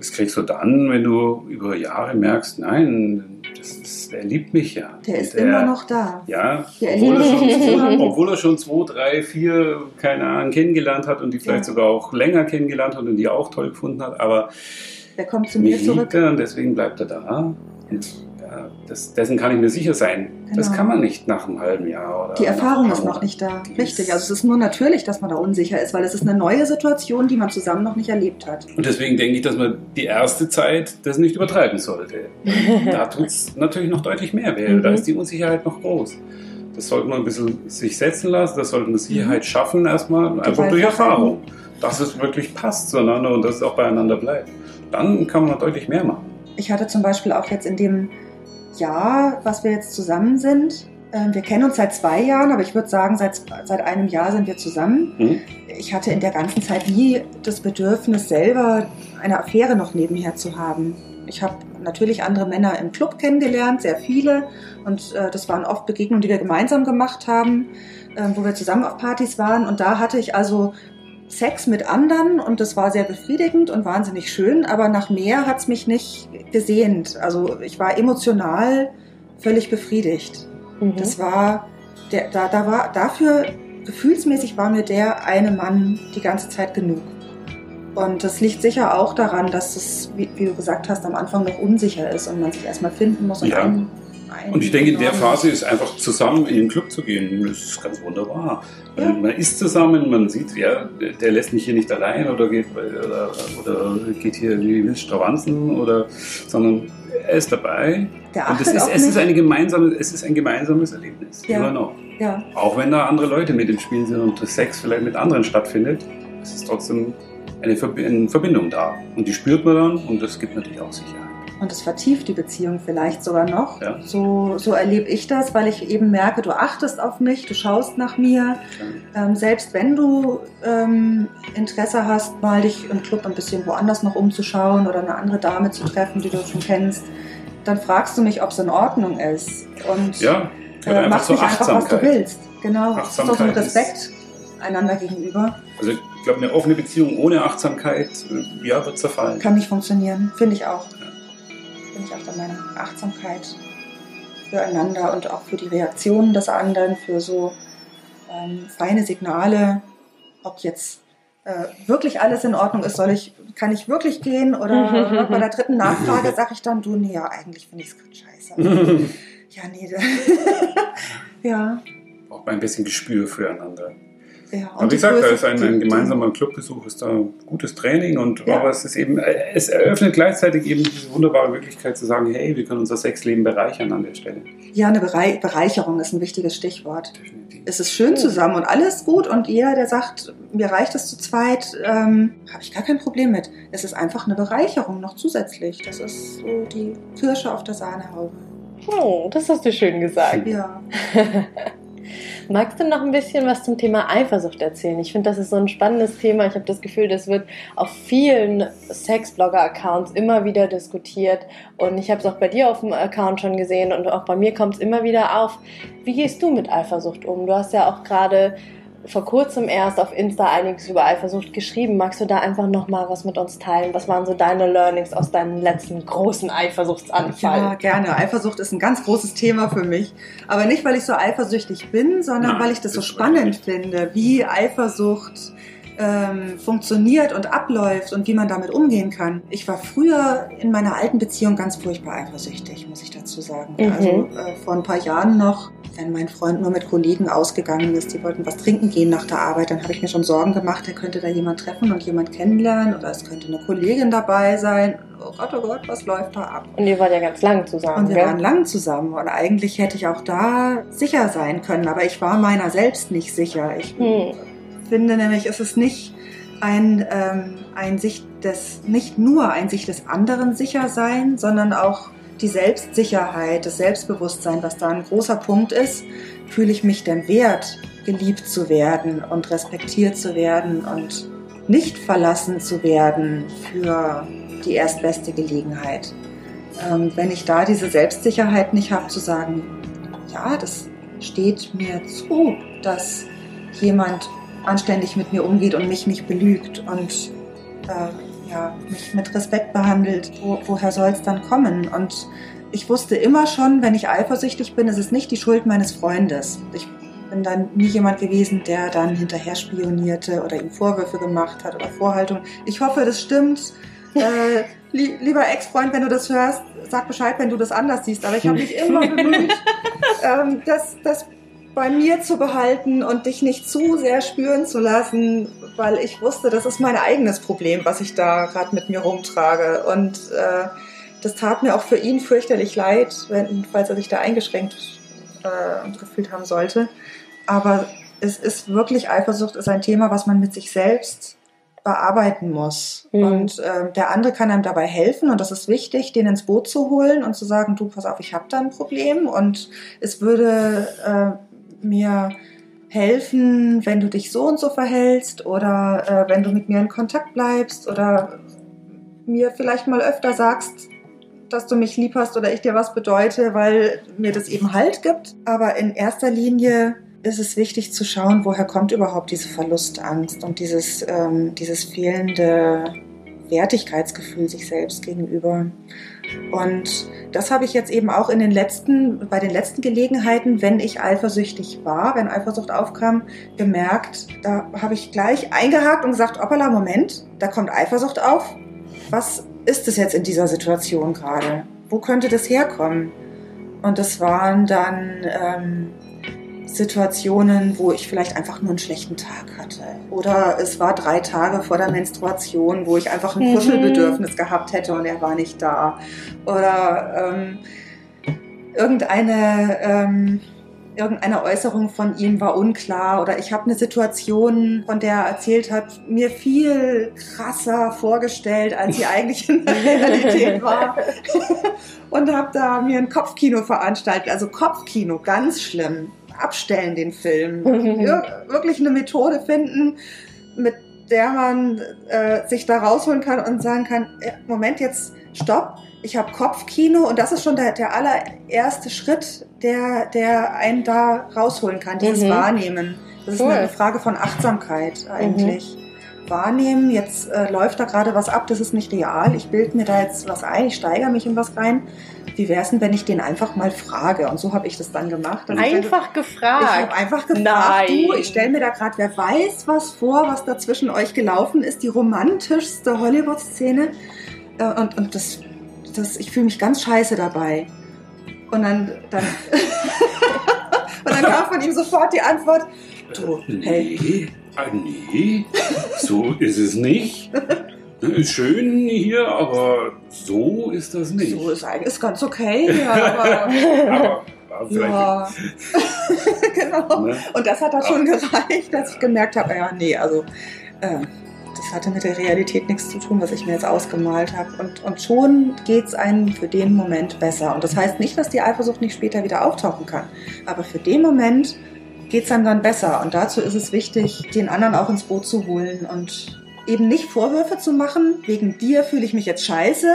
Das kriegst du dann, wenn du über Jahre merkst, nein, das ist, der liebt mich ja. Der ist immer noch da. Ja, obwohl er, schon obwohl er schon zwei, drei, vier, keine Ahnung, kennengelernt hat und die vielleicht Ja. sogar auch länger kennengelernt hat und die auch toll gefunden hat, aber Der kommt zu mir zurück. er und deswegen bleibt er da. Und das, dessen kann ich mir sicher sein. Das Genau. kann man nicht nach einem halben Jahr. Oder Die Erfahrung ist noch nicht da. Richtig. Also es ist nur natürlich, dass man da unsicher ist, weil es ist eine neue Situation, die man zusammen noch nicht erlebt hat. Und deswegen denke ich, dass man die erste Zeit das nicht übertreiben sollte. Da tut es natürlich noch deutlich mehr weh. Mhm. Da ist die Unsicherheit noch groß. Das sollte man ein bisschen sich setzen lassen, das sollte man Sicherheit schaffen erstmal, einfach durch Erfahrung. Dass es wirklich passt zueinander und dass es auch beieinander bleibt. Dann kann man deutlich mehr machen. Ich hatte zum Beispiel auch jetzt in dem Jahr, was wir jetzt zusammen sind, äh, wir kennen uns seit zwei Jahren, aber ich würde sagen, seit, seit einem Jahr sind wir zusammen. Mhm. Ich hatte in der ganzen Zeit nie das Bedürfnis, selber eine Affäre noch nebenher zu haben. Ich habe natürlich andere Männer im Club kennengelernt, sehr viele. Und äh, das waren oft Begegnungen, die wir gemeinsam gemacht haben, äh, wo wir zusammen auf Partys waren. Und da hatte ich also Sex mit anderen und das war sehr befriedigend und wahnsinnig schön, aber nach mehr hat es mich nicht gesehnt. Also ich war emotional völlig befriedigt. Mhm. Das war, der, da, da war, dafür, gefühlsmäßig war mir der eine Mann die ganze Zeit genug. Und das liegt sicher auch daran, dass es, wie, wie du gesagt hast, am Anfang noch unsicher ist und man sich erstmal finden muss. Ja. ein- ein- Und ich denke, in der Phase ist einfach zusammen in den Club zu gehen, das ist ganz wunderbar. Ja. Man, ist zusammen, man sieht, ja, der- lässt mich hier nicht allein oder geht, oder, oder geht hier wie wild stravanzen, oder, sondern er ist dabei. Der Und ist, es, ist eine gemeinsame, es ist ein gemeinsames Erlebnis. Ja. Immer noch. ja, Auch wenn da andere Leute mit im Spiel sind und Sex vielleicht mit anderen stattfindet, es ist trotzdem eine Verbindung da. Und die spürt man dann und das gibt natürlich auch Sicherheit. Und es vertieft die Beziehung vielleicht sogar noch. Ja. So, so erlebe ich das, weil ich eben merke, du achtest auf mich, du schaust nach mir. Ähm, selbst wenn du ähm, Interesse hast, mal dich im Club ein bisschen woanders noch umzuschauen oder eine andere Dame zu treffen, die du schon kennst, dann fragst du mich, ob es in Ordnung ist. Und Ja, äh, machst zur nicht einfach, was du Achtsamkeit. willst. Genau. Das ist doch so ein Achtsamkeit Respekt einander gegenüber. Also ich glaube, eine offene Beziehung ohne Achtsamkeit, äh, ja, wird zerfallen. Kann nicht funktionieren, finde ich auch. Ich auch der Meinung. Achtsamkeit füreinander und auch für die Reaktionen des anderen, für so ähm, feine Signale, ob jetzt äh, wirklich alles in Ordnung ist, soll ich, kann ich wirklich gehen oder bei der dritten Nachfrage sage ich dann, du, nee, ja, eigentlich finde ich es gerade scheiße. ja, nee, ja, Auch ein bisschen Gespür füreinander. Ja. Aber wie gesagt, da ist ein, ein gemeinsamer Clubbesuch, ist da gutes Training und Ja. aber es ist eben, es eröffnet gleichzeitig eben diese wunderbare Möglichkeit zu sagen, hey, wir können unser Sexleben bereichern an der Stelle. Ja, eine Berei Bereicherung ist ein wichtiges Stichwort. Definitiv. es ist schön zusammen und alles gut und jeder, der sagt, mir reicht es zu zweit, ähm, habe ich gar kein Problem mit. Es ist einfach eine Bereicherung noch zusätzlich. Das ist so die Kirsche auf der Sahnehaube. Oh, das hast du schön gesagt. Ja. Magst du noch ein bisschen was zum Thema Eifersucht erzählen? Ich finde, das ist so ein spannendes Thema. Ich habe das Gefühl, das wird auf vielen Sexblogger-Accounts immer wieder diskutiert. Und ich habe es auch bei dir auf dem Account schon gesehen und auch bei mir kommt es immer wieder auf. Wie gehst du mit Eifersucht um? Du hast ja auch gerade vor kurzem erst auf Insta einiges über Eifersucht geschrieben. Magst du da einfach nochmal was mit uns teilen? Was waren so deine Learnings aus deinem letzten großen Eifersuchtsanfall? Ja, gerne. Eifersucht ist ein ganz großes Thema für mich. Aber nicht, weil ich so eifersüchtig bin, sondern Nein, weil ich das so spannend finde, wie Eifersucht ähm, funktioniert und abläuft und wie man damit umgehen kann. Ich war früher in meiner alten Beziehung ganz furchtbar eifersüchtig, muss ich dazu sagen. Mhm. Also äh, vor ein paar Jahren noch, wenn mein Freund nur mit Kollegen ausgegangen ist, die wollten was trinken gehen nach der Arbeit, dann habe ich mir schon Sorgen gemacht, er könnte da jemand treffen und jemand kennenlernen oder es könnte eine Kollegin dabei sein. Oh Gott, oh Gott, was läuft da ab? Und ihr wart ja ganz lang zusammen. Und wir gell? waren lang zusammen und eigentlich hätte ich auch da sicher sein können, aber ich war meiner selbst nicht sicher. Ich hm finde nämlich, ist es nicht ein, ähm, ein sich des, nicht nur ein sich des anderen sicher sein, sondern auch die Selbstsicherheit, das Selbstbewusstsein, was da ein großer Punkt ist. Fühle ich mich denn wert, geliebt zu werden und respektiert zu werden und nicht verlassen zu werden für die erstbeste Gelegenheit. Ähm, wenn ich da diese Selbstsicherheit nicht habe, zu sagen, ja, das steht mir zu, dass jemand anständig mit mir umgeht und mich nicht belügt und äh, ja, mich mit Respekt behandelt, wo, woher soll es dann kommen? Und ich wusste immer schon, wenn ich eifersüchtig bin, ist es nicht die Schuld meines Freundes. Ich bin dann nie jemand gewesen, der dann hinterher spionierte oder ihm Vorwürfe gemacht hat oder Vorhaltungen. Ich hoffe, das stimmt. Äh, li lieber Ex-Freund, wenn du das hörst, sag Bescheid, wenn du das anders siehst. Aber ich habe mich immer bemüht, ähm, dass, dass bei mir zu behalten und dich nicht zu sehr spüren zu lassen, weil ich wusste, das ist mein eigenes Problem, was ich da gerade mit mir rumtrage. Und äh, das tat mir auch für ihn fürchterlich leid, wenn, falls er sich da eingeschränkt äh, gefühlt haben sollte. Aber es ist wirklich, Eifersucht ist ein Thema, was man mit sich selbst bearbeiten muss. Mhm. Und äh, der andere kann einem dabei helfen und das ist wichtig, den ins Boot zu holen und zu sagen, du, pass auf, ich habe da ein Problem und es würde äh, mir helfen, wenn du dich so und so verhältst oder äh, wenn du mit mir in Kontakt bleibst oder mir vielleicht mal öfter sagst, dass du mich lieb hast oder ich dir was bedeute, weil mir das eben Halt gibt. Aber in erster Linie ist es wichtig zu schauen, woher kommt überhaupt diese Verlustangst und dieses, ähm, dieses fehlende Wertigkeitsgefühl sich selbst gegenüber. Und das habe ich jetzt eben auch in den letzten, bei den letzten Gelegenheiten, wenn ich eifersüchtig war, wenn Eifersucht aufkam, gemerkt, da habe ich gleich eingehakt und gesagt, hoppala, Moment, da kommt Eifersucht auf. Was ist es jetzt in dieser Situation gerade? Wo könnte das herkommen? Und das waren dann ähm, Situationen, wo ich vielleicht einfach nur einen schlechten Tag hatte. Oder es war drei Tage vor der Menstruation, wo ich einfach ein mhm. Kuschelbedürfnis gehabt hätte und er war nicht da. Oder ähm, irgendeine, ähm, irgendeine Äußerung von ihm war unklar. Oder ich habe eine Situation, von der er erzählt hat, mir viel krasser vorgestellt, als sie eigentlich in der Realität war. und habe da mir ein Kopfkino veranstaltet. Also Kopfkino, ganz schlimm abstellen, den Film. wirklich eine Methode finden, mit der man äh, sich da rausholen kann und sagen kann, Moment, jetzt stopp, ich habe Kopfkino und das ist schon der, der allererste Schritt, der, der einen da rausholen kann, dieses mhm. Wahrnehmen. Das ist eine Frage von Achtsamkeit eigentlich. Mhm wahrnehmen, jetzt äh, läuft da gerade was ab, das ist nicht real, ich bilde mir da jetzt was ein, ich steigere mich in was rein. Wie wäre es denn, wenn ich den einfach mal frage? Und so habe ich das dann gemacht. Also einfach ich, gefragt? Ich habe einfach gefragt, Nein. du, ich stelle mir da gerade, wer weiß was vor, was da zwischen euch gelaufen ist, die romantischste Hollywood-Szene. Äh, und und das, das, ich fühle mich ganz scheiße dabei. Und dann, dann, und dann kam von ihm sofort die Antwort, du, hey, Ah, nee, so ist es nicht. Ist schön hier, aber so ist das nicht. So ist eigentlich ist ganz okay, ja, aber, aber, aber ja. genau. Ne? Und das hat da schon gereicht, dass ich gemerkt habe, ja, nee, also äh, das hatte mit der Realität nichts zu tun, was ich mir jetzt ausgemalt habe. Und, und schon geht es einem für den Moment besser. Und das heißt nicht, dass die Eifersucht nicht später wieder auftauchen kann. Aber für den Moment geht es einem dann besser. Und dazu ist es wichtig, den anderen auch ins Boot zu holen und eben nicht Vorwürfe zu machen, wegen dir fühle ich mich jetzt scheiße,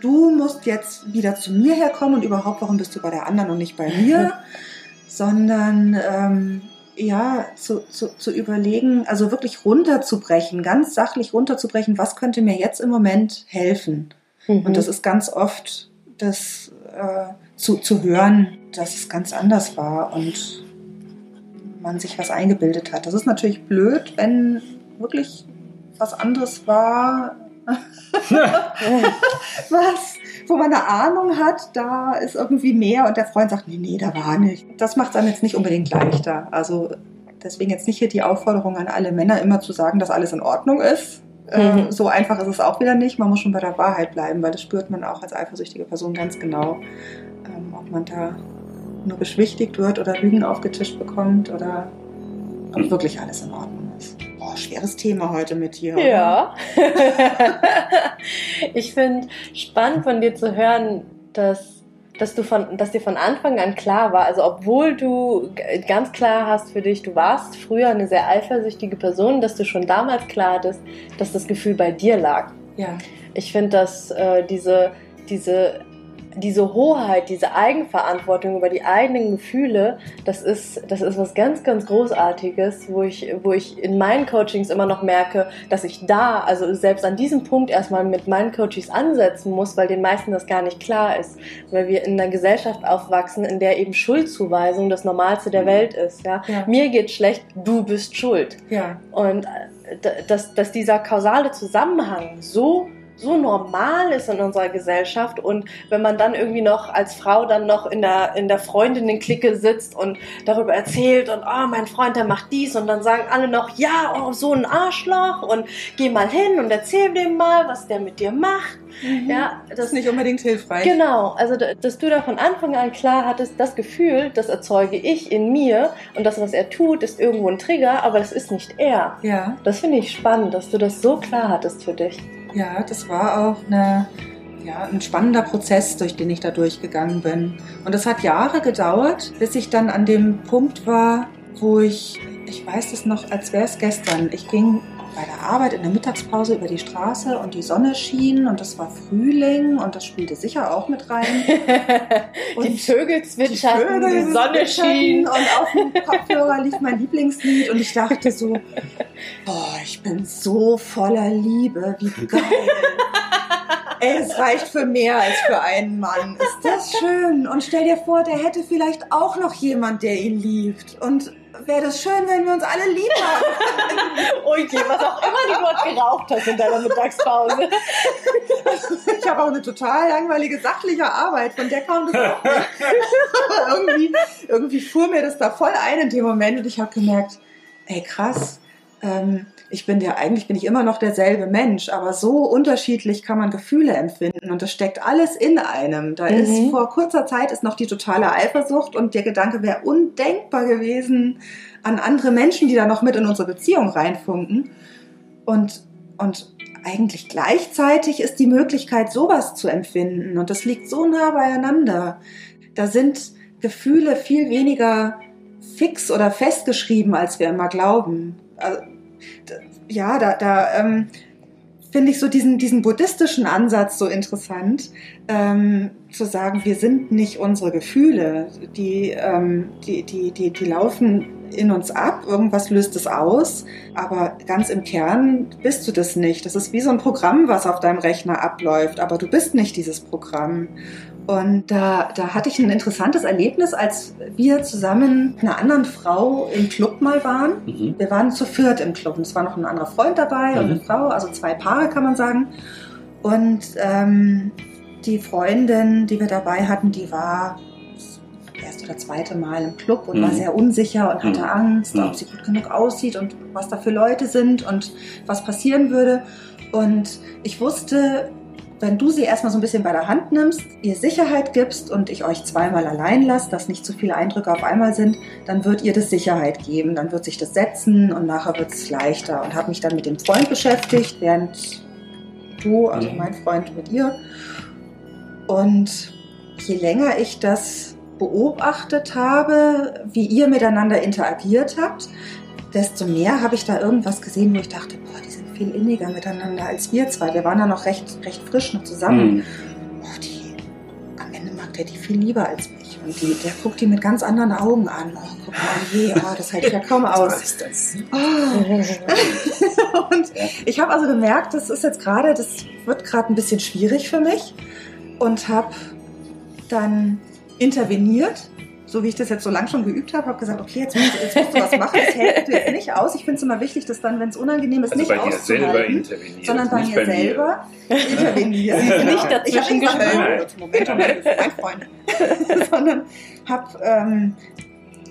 du musst jetzt wieder zu mir herkommen und überhaupt, warum bist du bei der anderen und nicht bei mir, sondern ähm, ja, zu, zu, zu überlegen, also wirklich runterzubrechen, ganz sachlich runterzubrechen, was könnte mir jetzt im Moment helfen. Mhm. Und das ist ganz oft das äh, zu, zu hören, dass es ganz anders war und man sich was eingebildet hat. Das ist natürlich blöd, wenn wirklich was anderes war, was, wo man eine Ahnung hat, da ist irgendwie mehr und der Freund sagt, nee, nee, da war nicht. Das macht es einem jetzt nicht unbedingt leichter. Also deswegen jetzt nicht hier die Aufforderung an alle Männer, immer zu sagen, dass alles in Ordnung ist. Äh, mhm. so einfach ist es auch wieder nicht. Man muss schon bei der Wahrheit bleiben, weil das spürt man auch als eifersüchtige Person ganz genau, ähm, ob man da nur beschwichtigt wird oder Lügen aufgetischt bekommt oder ob mhm. wirklich alles in Ordnung ist. Boah, schweres Thema heute mit dir. Ja. ich finde spannend von dir zu hören, dass dass du von, dass dir von Anfang an klar war, also obwohl du ganz klar hast für dich, du warst früher eine sehr eifersüchtige Person, dass du schon damals klar hattest, dass das Gefühl bei dir lag. Ja. Ich finde, dass äh, diese, diese diese Hoheit, diese Eigenverantwortung über die eigenen Gefühle, das ist, das ist was ganz, ganz Großartiges, wo ich, wo ich in meinen Coachings immer noch merke, dass ich da, also selbst an diesem Punkt erstmal mit meinen Coaches ansetzen muss, weil den meisten das gar nicht klar ist. Weil wir in einer Gesellschaft aufwachsen, in der eben Schuldzuweisung das Normalste der Welt ist. Ja? ja. Mir geht schlecht, du bist schuld. Ja. Und äh, dass, dass dieser kausale Zusammenhang so so normal ist in unserer Gesellschaft und wenn man dann irgendwie noch als Frau dann noch in der, in der Freundinnen-Clique sitzt und darüber erzählt und oh, mein Freund, der macht dies und dann sagen alle noch, ja, oh, so ein Arschloch und geh mal hin und erzähl dem mal, was der mit dir macht. Mhm. Ja, das ist nicht unbedingt hilfreich. Genau, also dass du da von Anfang an klar hattest, das Gefühl, das erzeuge ich in mir und das, was er tut, ist irgendwo ein Trigger, aber das ist nicht er. Ja. Das finde ich spannend, dass du das so klar hattest für dich. Ja, das war auch eine, ja, ein spannender Prozess, durch den ich da durchgegangen bin. Und es hat Jahre gedauert, bis ich dann an dem Punkt war, wo ich, ich weiß es noch, als wäre es gestern, ich ging bei der Arbeit in der Mittagspause über die Straße und die Sonne schien und es war Frühling und das spielte sicher auch mit rein. Und die Vögel zwitscherten, die, die Sonne schien. Und auf dem Kopfhörer lief mein Lieblingslied und ich dachte so, boah, ich bin so voller Liebe, wie geil. Ey, es reicht für mehr als für einen Mann. Ist das schön? Und stell dir vor, der hätte vielleicht auch noch jemand, der ihn liebt. Und wäre das schön, wenn wir uns alle lieb haben. Oje, was auch immer du dort geraucht hast in deiner Mittagspause. ich habe auch eine total langweilige sachliche Arbeit, von der kam das auch nicht. Aber irgendwie, irgendwie fuhr mir das da voll ein in dem Moment und ich habe gemerkt, ey krass, ähm, ich bin ja eigentlich bin ich immer noch derselbe Mensch, aber so unterschiedlich kann man Gefühle empfinden und das steckt alles in einem. Da mhm. ist vor kurzer Zeit ist noch die totale Eifersucht und der Gedanke wäre undenkbar gewesen an andere Menschen, die da noch mit in unsere Beziehung reinfunken. Und und eigentlich gleichzeitig ist die Möglichkeit, sowas zu empfinden und das liegt so nah beieinander. Da sind Gefühle viel weniger fix oder festgeschrieben, als wir immer glauben. Also, ja, da, da ähm, finde ich so diesen, diesen buddhistischen Ansatz so interessant, ähm, zu sagen, wir sind nicht unsere Gefühle, die, ähm, die, die, die, die laufen in uns ab, irgendwas löst es aus, aber ganz im Kern bist du das nicht. Das ist wie so ein Programm, was auf deinem Rechner abläuft, aber du bist nicht dieses Programm. Und da, da hatte ich ein interessantes Erlebnis, als wir zusammen mit einer anderen Frau im Club mal waren. Mhm. Wir waren zu viert im Club und es war noch ein anderer Freund dabei mhm. und eine Frau, also zwei Paare kann man sagen. Und ähm, die Freundin, die wir dabei hatten, die war das erste oder zweite Mal im Club und mhm. war sehr unsicher und hatte mhm. Angst, ob sie gut genug aussieht und was da für Leute sind und was passieren würde. Und ich wusste, wenn du sie erstmal so ein bisschen bei der Hand nimmst, ihr Sicherheit gibst und ich euch zweimal allein lasse, dass nicht zu viele Eindrücke auf einmal sind, dann wird ihr das Sicherheit geben, dann wird sich das setzen und nachher wird es leichter. Und habe mich dann mit dem Freund beschäftigt, während du, also mein Freund mit ihr. Und je länger ich das beobachtet habe, wie ihr miteinander interagiert habt, desto mehr habe ich da irgendwas gesehen, wo ich dachte, boah, die viel inniger miteinander als wir zwei. Wir waren ja noch recht, recht frisch noch zusammen. Mhm. Oh, die, am Ende mag der die viel lieber als mich. Und die, der guckt die mit ganz anderen Augen an. Oh, guck mal, je, oh, das halte ich ja kaum aus. Was ist das? Oh. und ich habe also gemerkt, das ist jetzt gerade, das wird gerade ein bisschen schwierig für mich und habe dann interveniert, so wie ich das jetzt so lange schon geübt habe, habe gesagt, okay, jetzt musst, du, jetzt musst du was machen, das hält du jetzt nicht aus. Ich finde es immer wichtig, dass dann, wenn es unangenehm ist, Also nicht bei dir selber auszuhalten, sondern bei nicht mir selber intervenieren. Sie sind nicht Ich habe dazwischen gesprungen. oh, Moment, Moment, mein Freund. sondern habe ähm,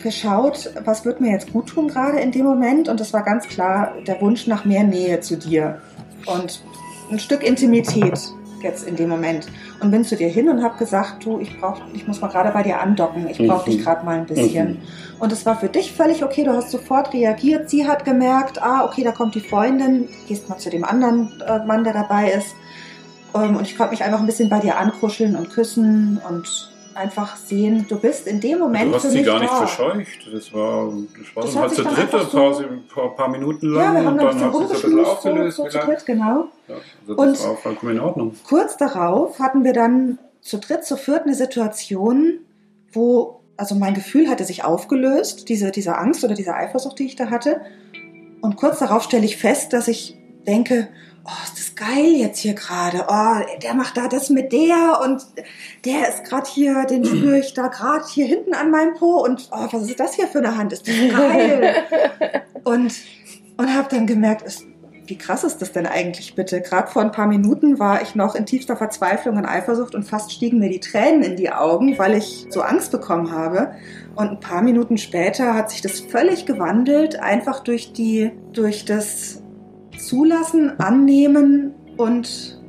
geschaut, was wird mir jetzt gut tun gerade in dem Moment. Und das war ganz klar der Wunsch nach mehr Nähe zu dir und ein Stück Intimität jetzt in dem Moment. Und bin zu dir hin und habe gesagt, du, ich brauch, ich muss mal gerade bei dir andocken. Ich brauche Mhm. dich gerade mal ein bisschen. Mhm. Und es war für dich völlig okay. Du hast sofort reagiert. Sie hat gemerkt, ah, okay, da kommt die Freundin. Gehst mal zu dem anderen äh, Mann, der dabei ist. Ähm, und ich konnte mich einfach ein bisschen bei dir ankuscheln und küssen und einfach sehen, du bist in dem Moment Du hast sie mich gar nicht da. verscheucht. Das war, das war Das dann hat halt zur dritte so- Pause, ein paar, paar Minuten lang. Ja, wir haben und dann dann ein bisschen rumgeschmust, so, aufgelöst. so zu dritt, genau. Ja, also das Und- war vollkommen in Ordnung. Kurz darauf hatten wir dann zu dritt, zu viert eine Situation, wo, also mein Gefühl hatte sich aufgelöst, diese, diese Angst oder diese Eifersucht, die ich da hatte. Und kurz darauf stelle ich fest, dass ich denke, oh, ist das geil jetzt hier gerade. Oh, der macht da das mit der und der ist gerade hier, den spüre ich da gerade hier hinten an meinem Po und oh, was ist das hier für eine Hand? Ist das geil? und und habe dann gemerkt, ist, wie krass ist das denn eigentlich bitte? Gerade vor ein paar Minuten war ich noch in tiefster Verzweiflung und Eifersucht und fast stiegen mir die Tränen in die Augen, weil ich so Angst bekommen habe. Und ein paar Minuten später hat sich das völlig gewandelt, einfach durch die, durch das Zulassen, Annehmen und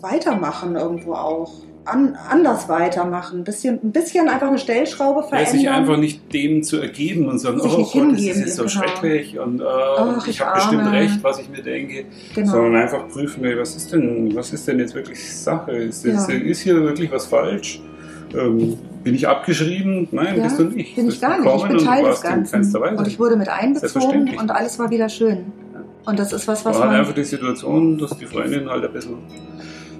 Weitermachen irgendwo auch. An, anders weitermachen. Ein bisschen, ein bisschen einfach eine Stellschraube Ja, verändern. sich einfach nicht dem zu ergeben und sagen, Sich oh Gott, das hingeben, ist jetzt so genau. schrecklich und äh, Ach, ich ich habe bestimmt recht, was ich mir denke. genau. Sondern einfach prüfen, ey, was ist denn, was ist denn jetzt wirklich Sache? Ist, das, Ja. ist hier wirklich was falsch? Ähm, bin ich abgeschrieben? Nein, Ja, bist du nicht. Bin ich gar nicht. Ich bin und Teil des Ganzen. Und ich wurde mit einbezogen und alles war wieder schön. Und das ist was, was war halt man. einfach die Situation, dass die Freundin halt ein bisschen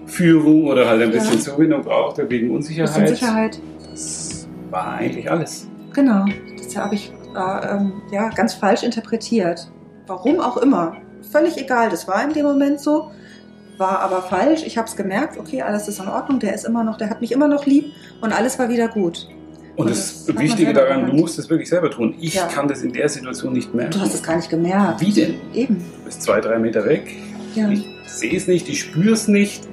Führung oder halt ein Ja. bisschen Zuwendung brauchte wegen bisschen Unsicherheit. Sicherheit. Das war eigentlich alles. Genau. Das habe ich äh, ähm, ja, ganz falsch interpretiert. Warum auch immer. Völlig egal. Das war in dem Moment so. War aber falsch. Ich habe es gemerkt. Okay, alles ist in Ordnung. Der ist immer noch, der hat mich immer noch lieb. Und alles war wieder gut. Und das, das Wichtige daran, du gemerkt. musst es wirklich selber tun. Ich Ja. kann das in der Situation nicht merken. Du hast es gar nicht gemerkt. Wie denn? Eben. Du bist zwei, drei Meter weg. Ja. Ich sehe es nicht, ich spüre es nicht.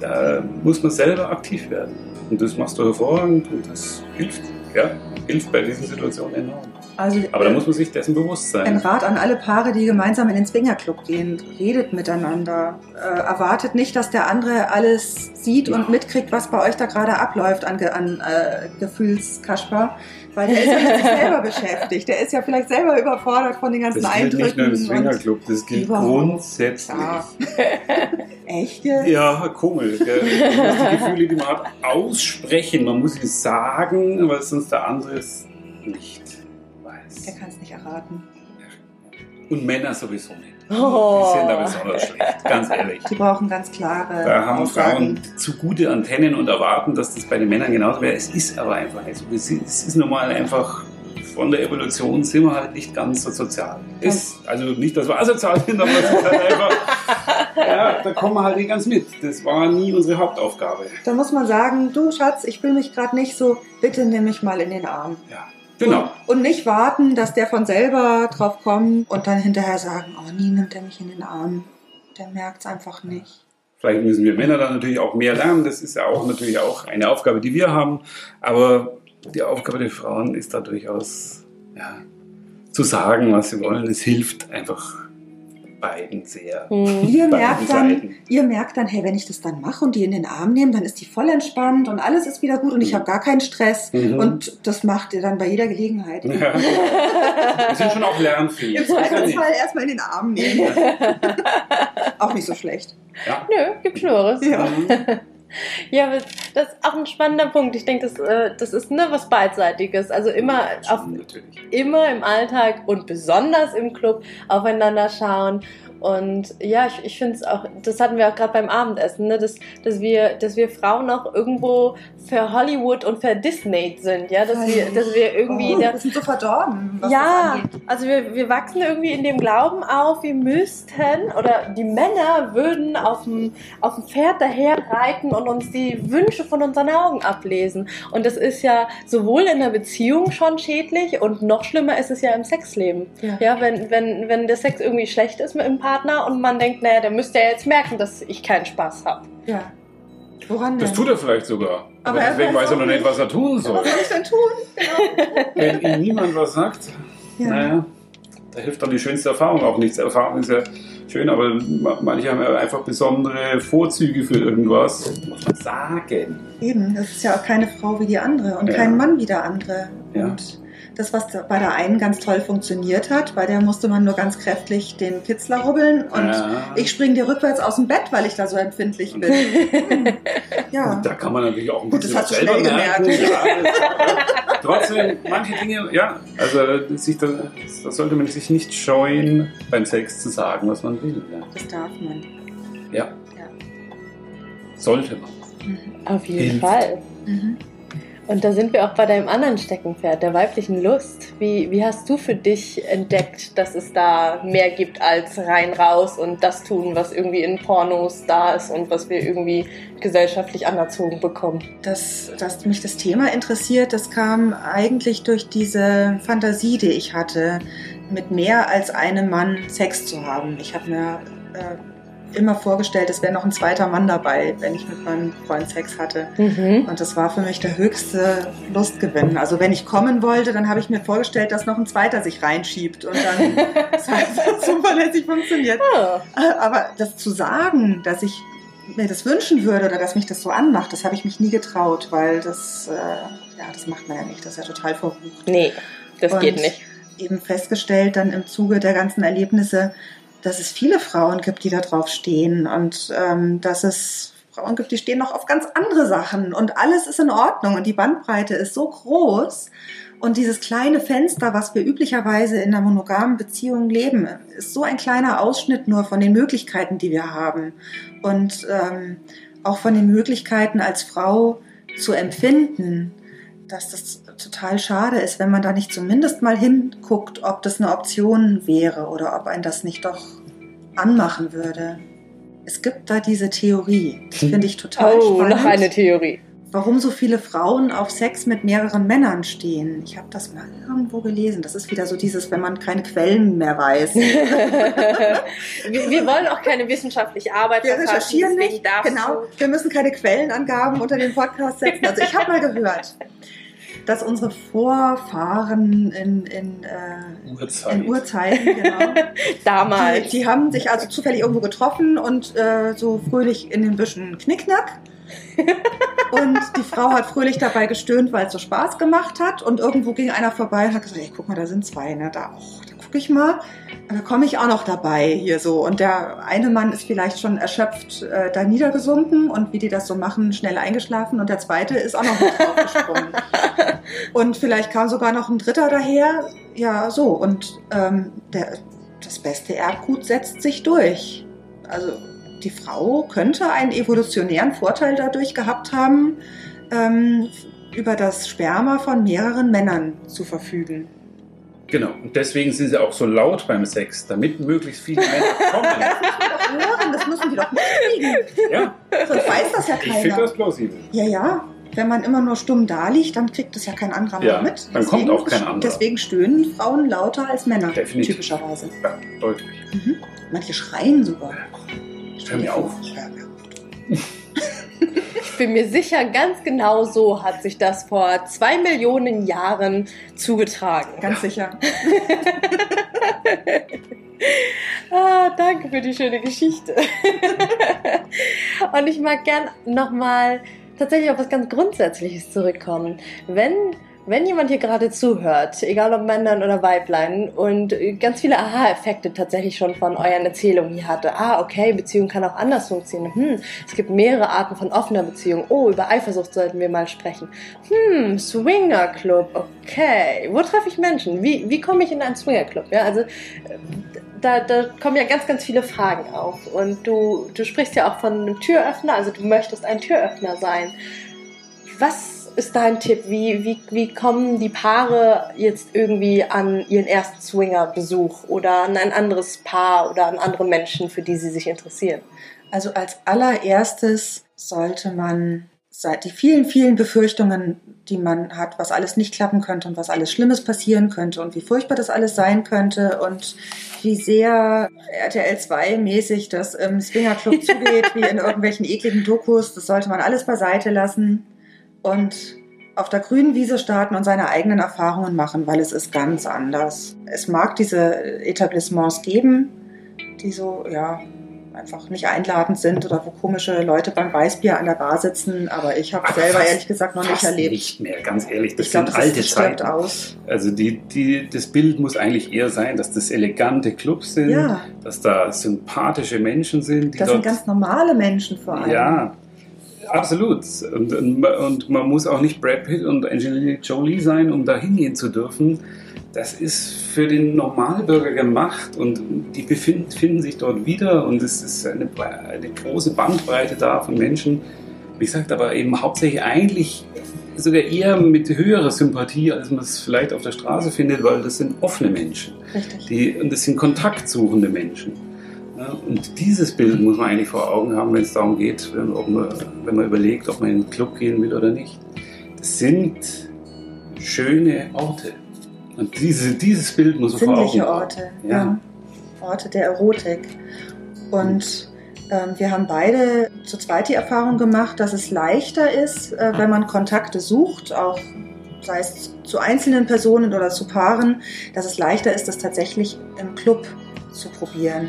Da muss man selber aktiv werden. Und das machst du hervorragend und das hilft. Ja, hilft bei diesen Situationen enorm. Also, Aber da äh, muss man sich dessen bewusst Ein sein. Rat an alle Paare, die gemeinsam in den Swingerclub gehen. Redet miteinander. Äh, erwartet nicht, dass der andere alles sieht und mitkriegt, was bei euch da gerade abläuft an, an äh, Gefühlskasper. Weil der ist ja mit sich selber beschäftigt. Der ist ja vielleicht selber überfordert von den ganzen Das gilt nicht nur Eindrücken. im Swingerclub, das gilt grundsätzlich. Ja. Echt jetzt? Ja, komisch. Gell? Man muss die Gefühle, die man hat, aussprechen. Man muss sie sagen, weil sonst der andere es nicht. Der kann es nicht erraten. Und Männer sowieso nicht. Oh. Die sind da besonders schlecht, ganz ehrlich. Die brauchen ganz klare Da haben Aussagen. Frauen zu gute Antennen und erwarten, dass das bei den Männern genauso wäre. Es ist aber einfach nicht so. Es ist, normal einfach, von der Evolution sind wir halt nicht ganz so sozial. Ist, also nicht, dass wir asozial sind, aber es ist halt einfach, ja, da kommen wir halt nicht ganz mit. Das war nie unsere Hauptaufgabe. Da muss man sagen, du Schatz, ich fühle mich gerade nicht so, bitte nimm mich mal in den Arm. Ja, genau. Und, und nicht warten, dass der von selber drauf kommt und dann hinterher sagen, oh nie nimmt er mich in den Arm. Der merkt es einfach nicht. Vielleicht müssen wir Männer dann natürlich auch mehr lernen. Das ist ja auch natürlich auch eine Aufgabe, die wir haben. Aber die Aufgabe der Frauen ist da durchaus ja, zu sagen, was sie wollen. Es hilft einfach beiden sehr. Hm. Ihr merkt, dann, Seiten. ihr merkt dann, hey, wenn ich das dann mache und die in den Arm nehme, dann ist die voll entspannt und alles ist wieder gut und ich habe gar keinen Stress. Mhm. Und das macht ihr dann bei jeder Gelegenheit. Ja. Wir sind schon auch lernfähig. Im Zweifelsfall nicht. erstmal in den Arm nehmen. Auch nicht so schlecht. Ja. Nö, gibt Schlimmeres. Ja. Ja, das ist auch ein spannender Punkt. Ich denke, das, äh, das ist ne, was Beidseitiges. Also immer, auf, immer im Alltag und besonders im Club aufeinander schauen. Und ja, ich, ich finde es auch, das hatten wir auch gerade beim Abendessen, ne, dass, dass, wir, dass wir Frauen auch irgendwo für Hollywood und für Disney sind, ja, dass wir, dass wir irgendwie oh, wir sind so verdorben. Was ja, also wir, wir wachsen irgendwie in dem Glauben auf, wir müssten oder die Männer würden auf dem, auf dem Pferd daher reiten und uns die Wünsche von unseren Augen ablesen. Und das ist ja sowohl in der Beziehung schon schädlich und noch schlimmer ist es ja im Sexleben. Ja. Ja, wenn, wenn, wenn der Sex irgendwie schlecht ist mit dem Partner und man denkt, naja, der müsste ja jetzt merken, dass ich keinen Spaß habe. Ja. Woran Das denn? tut er vielleicht sogar. Aber, Aber er deswegen weiß weiß er noch nicht, was er tun soll. Was soll ich denn tun? Wenn ihm niemand was sagt, Ja. naja, da hilft dann die schönste Erfahrung auch nichts. Erfahrung ist ja schön, aber ma- manche haben ja einfach besondere Vorzüge für irgendwas. Muss man sagen. Eben, das ist ja auch keine Frau wie die andere und Ja. kein Mann wie der andere. Ja. Und das, was bei der einen ganz toll funktioniert hat, bei der musste man nur ganz kräftig den Kitzler rubbeln und Ja. ich springe dir rückwärts aus dem Bett, weil ich da so empfindlich bin. Ja. Und da kann man natürlich auch ein Gut, das bisschen hast du selber schnell merken. gemerkt. Ja, das- trotzdem, manche Dinge, ja, also sich da, da sollte man sich nicht scheuen, beim Sex zu sagen, was man will. Ja, Das darf man. ja. Ja. sollte man. Mhm. Auf jeden Hilft. Fall. Mhm. Und da sind wir auch bei deinem anderen Steckenpferd, der weiblichen Lust. Wie, wie hast du für dich entdeckt, dass es da mehr gibt als rein raus und das tun, was irgendwie in Pornos da ist und was wir irgendwie gesellschaftlich anerzogen bekommen? Dass, dass mich das Thema interessiert, das kam eigentlich durch diese Fantasie, die ich hatte, mit mehr als einem Mann Sex zu haben. Ich habe mir äh, immer vorgestellt, es wäre noch ein zweiter Mann dabei, wenn ich mit meinem Freund Sex hatte. Mhm. Und das war für mich der höchste Lustgewinn. Also wenn ich kommen wollte, dann habe ich mir vorgestellt, dass noch ein zweiter sich reinschiebt und dann das hat zuverlässig funktioniert. Ah, Aber das zu sagen, dass ich mir das wünschen würde oder dass mich das so anmacht, das habe ich mich nie getraut, weil das, äh, ja, das macht man ja nicht. Das ist ja total verrucht. nee, das Und geht nicht. Eben festgestellt dann im Zuge der ganzen Erlebnisse, dass es viele Frauen gibt, die da drauf stehen und ähm, dass es Frauen gibt, die stehen noch auf ganz andere Sachen und alles ist in Ordnung und die Bandbreite ist so groß und dieses kleine Fenster, was wir üblicherweise in einer monogamen Beziehung leben, ist so ein kleiner Ausschnitt nur von den Möglichkeiten, die wir haben und ähm, auch von den Möglichkeiten als Frau zu empfinden, dass das total schade ist, wenn man da nicht zumindest mal hinguckt, ob das eine Option wäre oder ob ein das nicht doch anmachen würde. Es gibt da diese Theorie, die finde ich total Oh, spannend, noch eine Theorie. warum so viele Frauen auf Sex mit mehreren Männern stehen. Ich habe das mal irgendwo gelesen. Das ist wieder so dieses, wenn man keine Quellen mehr weiß. wir, wir wollen auch keine wissenschaftliche Arbeit Wir recherchieren nicht. Genau, wir müssen keine Quellenangaben unter den Podcast setzen. Also ich habe mal gehört, dass unsere Vorfahren in, in, äh, Uhrzeit. in Urzeiten, genau, Damals. die, die haben sich also zufällig irgendwo getroffen und äh, so fröhlich in den Büschen Knickknack. Und die Frau hat fröhlich dabei gestöhnt, weil es so Spaß gemacht hat. Und irgendwo ging einer vorbei und hat gesagt, ey, guck mal, da sind zwei, ne? Da, oh, da gucke ich mal. Da komme ich auch noch dabei hier so. Und der eine Mann ist vielleicht schon erschöpft äh, da niedergesunken und wie die das so machen, schnell eingeschlafen. Und der zweite ist auch noch mit draufgesprungen. und vielleicht kam sogar noch ein dritter daher. Ja, so. Und ähm, der, das beste Erbgut setzt sich durch. Also die Frau könnte einen evolutionären Vorteil dadurch gehabt haben, ähm, über das Sperma von mehreren Männern zu verfügen. Genau. Und deswegen sind sie auch so laut beim Sex, damit möglichst viele Männer kommen. Doch hören, das müssen die doch mitkriegen. ja, Sonst weiß das ja ich finde keiner. das plausibel. Ja, ja. Wenn man immer nur stumm da liegt, dann kriegt das ja kein anderer Ja, mehr mit. dann kommt auch kein anderer. Deswegen stöhnen Frauen lauter als Männer, Definitiv. typischerweise. Ja, deutlich. Mhm. Manche schreien sogar. Hör mir auf. Hör mir auf. Ich bin mir sicher, ganz genau so hat sich das vor zwei Millionen Jahren zugetragen. Ganz sicher. Ah, danke für die schöne Geschichte. Und ich mag gern nochmal tatsächlich auf was ganz Grundsätzliches zurückkommen. Wenn, wenn jemand hier gerade zuhört, egal ob Männern oder Weiblein, und ganz viele Aha-Effekte tatsächlich schon von euren Erzählungen hier hatte. Ah, okay, Beziehung kann auch anders funktionieren. Hm, es gibt mehrere Arten von offener Beziehung. Oh, über Eifersucht sollten wir mal sprechen. Hm, Swinger Club, okay. Wo treffe ich Menschen? Wie, wie komme ich in einen Swinger Club? Ja, also, äh, da, da kommen ja ganz, ganz viele Fragen auf. Und du, du sprichst ja auch von einem Türöffner, also du möchtest ein Türöffner sein. Was ist dein Tipp? Wie, wie, wie kommen die Paare jetzt irgendwie an ihren ersten Swinger-Besuch oder an ein anderes Paar oder an andere Menschen, für die sie sich interessieren? Also als allererstes sollte man die vielen, vielen Befürchtungen, die man hat, was alles nicht klappen könnte und was alles Schlimmes passieren könnte und wie furchtbar das alles sein könnte und wie sehr RTL 2 mäßig das im Swingerclub zugeht, wie in irgendwelchen ekligen Dokus, das sollte man alles beiseite lassen und auf der grünen Wiese starten und seine eigenen Erfahrungen machen, weil es ist ganz anders. Es mag diese Etablissements geben, die so, ja, einfach nicht einladend sind oder wo komische Leute beim Weißbier an der Bar sitzen. Aber ich habe selber fast, ehrlich gesagt noch nicht erlebt. Nicht mehr, ganz ehrlich. Das ich sind glaub, das alte Zeiten. Aus. Also die, die, das Bild muss eigentlich eher sein, dass das elegante Clubs sind, ja. dass da sympathische Menschen sind. das sind ganz normale Menschen vor allem. Ja, Absolut. Und, und, man muss auch nicht Brad Pitt und Angelina Jolie sein, um da hingehen zu dürfen das ist für den Normalbürger gemacht und die befinden, finden sich dort wieder und es ist eine, eine große Bandbreite da von Menschen. Wie gesagt, aber eben hauptsächlich eigentlich sogar eher mit höherer Sympathie, als man es vielleicht auf der Straße findet, weil das sind offene Menschen. Richtig. Die, und das sind kontaktsuchende Menschen. Und dieses Bild muss man eigentlich vor Augen haben, wenn es darum geht, wenn, man, wenn man überlegt, ob man in einen Club gehen will oder nicht. Das sind schöne Orte. Und diese, dieses Bild muss man Sinnliche Orte, ja. ja. Orte der Erotik. Und ähm, wir haben beide zu zweit die Erfahrung gemacht, dass es leichter ist, äh, wenn man Kontakte sucht, auch sei es zu einzelnen Personen oder zu Paaren, dass es leichter ist, das tatsächlich im Club zu probieren.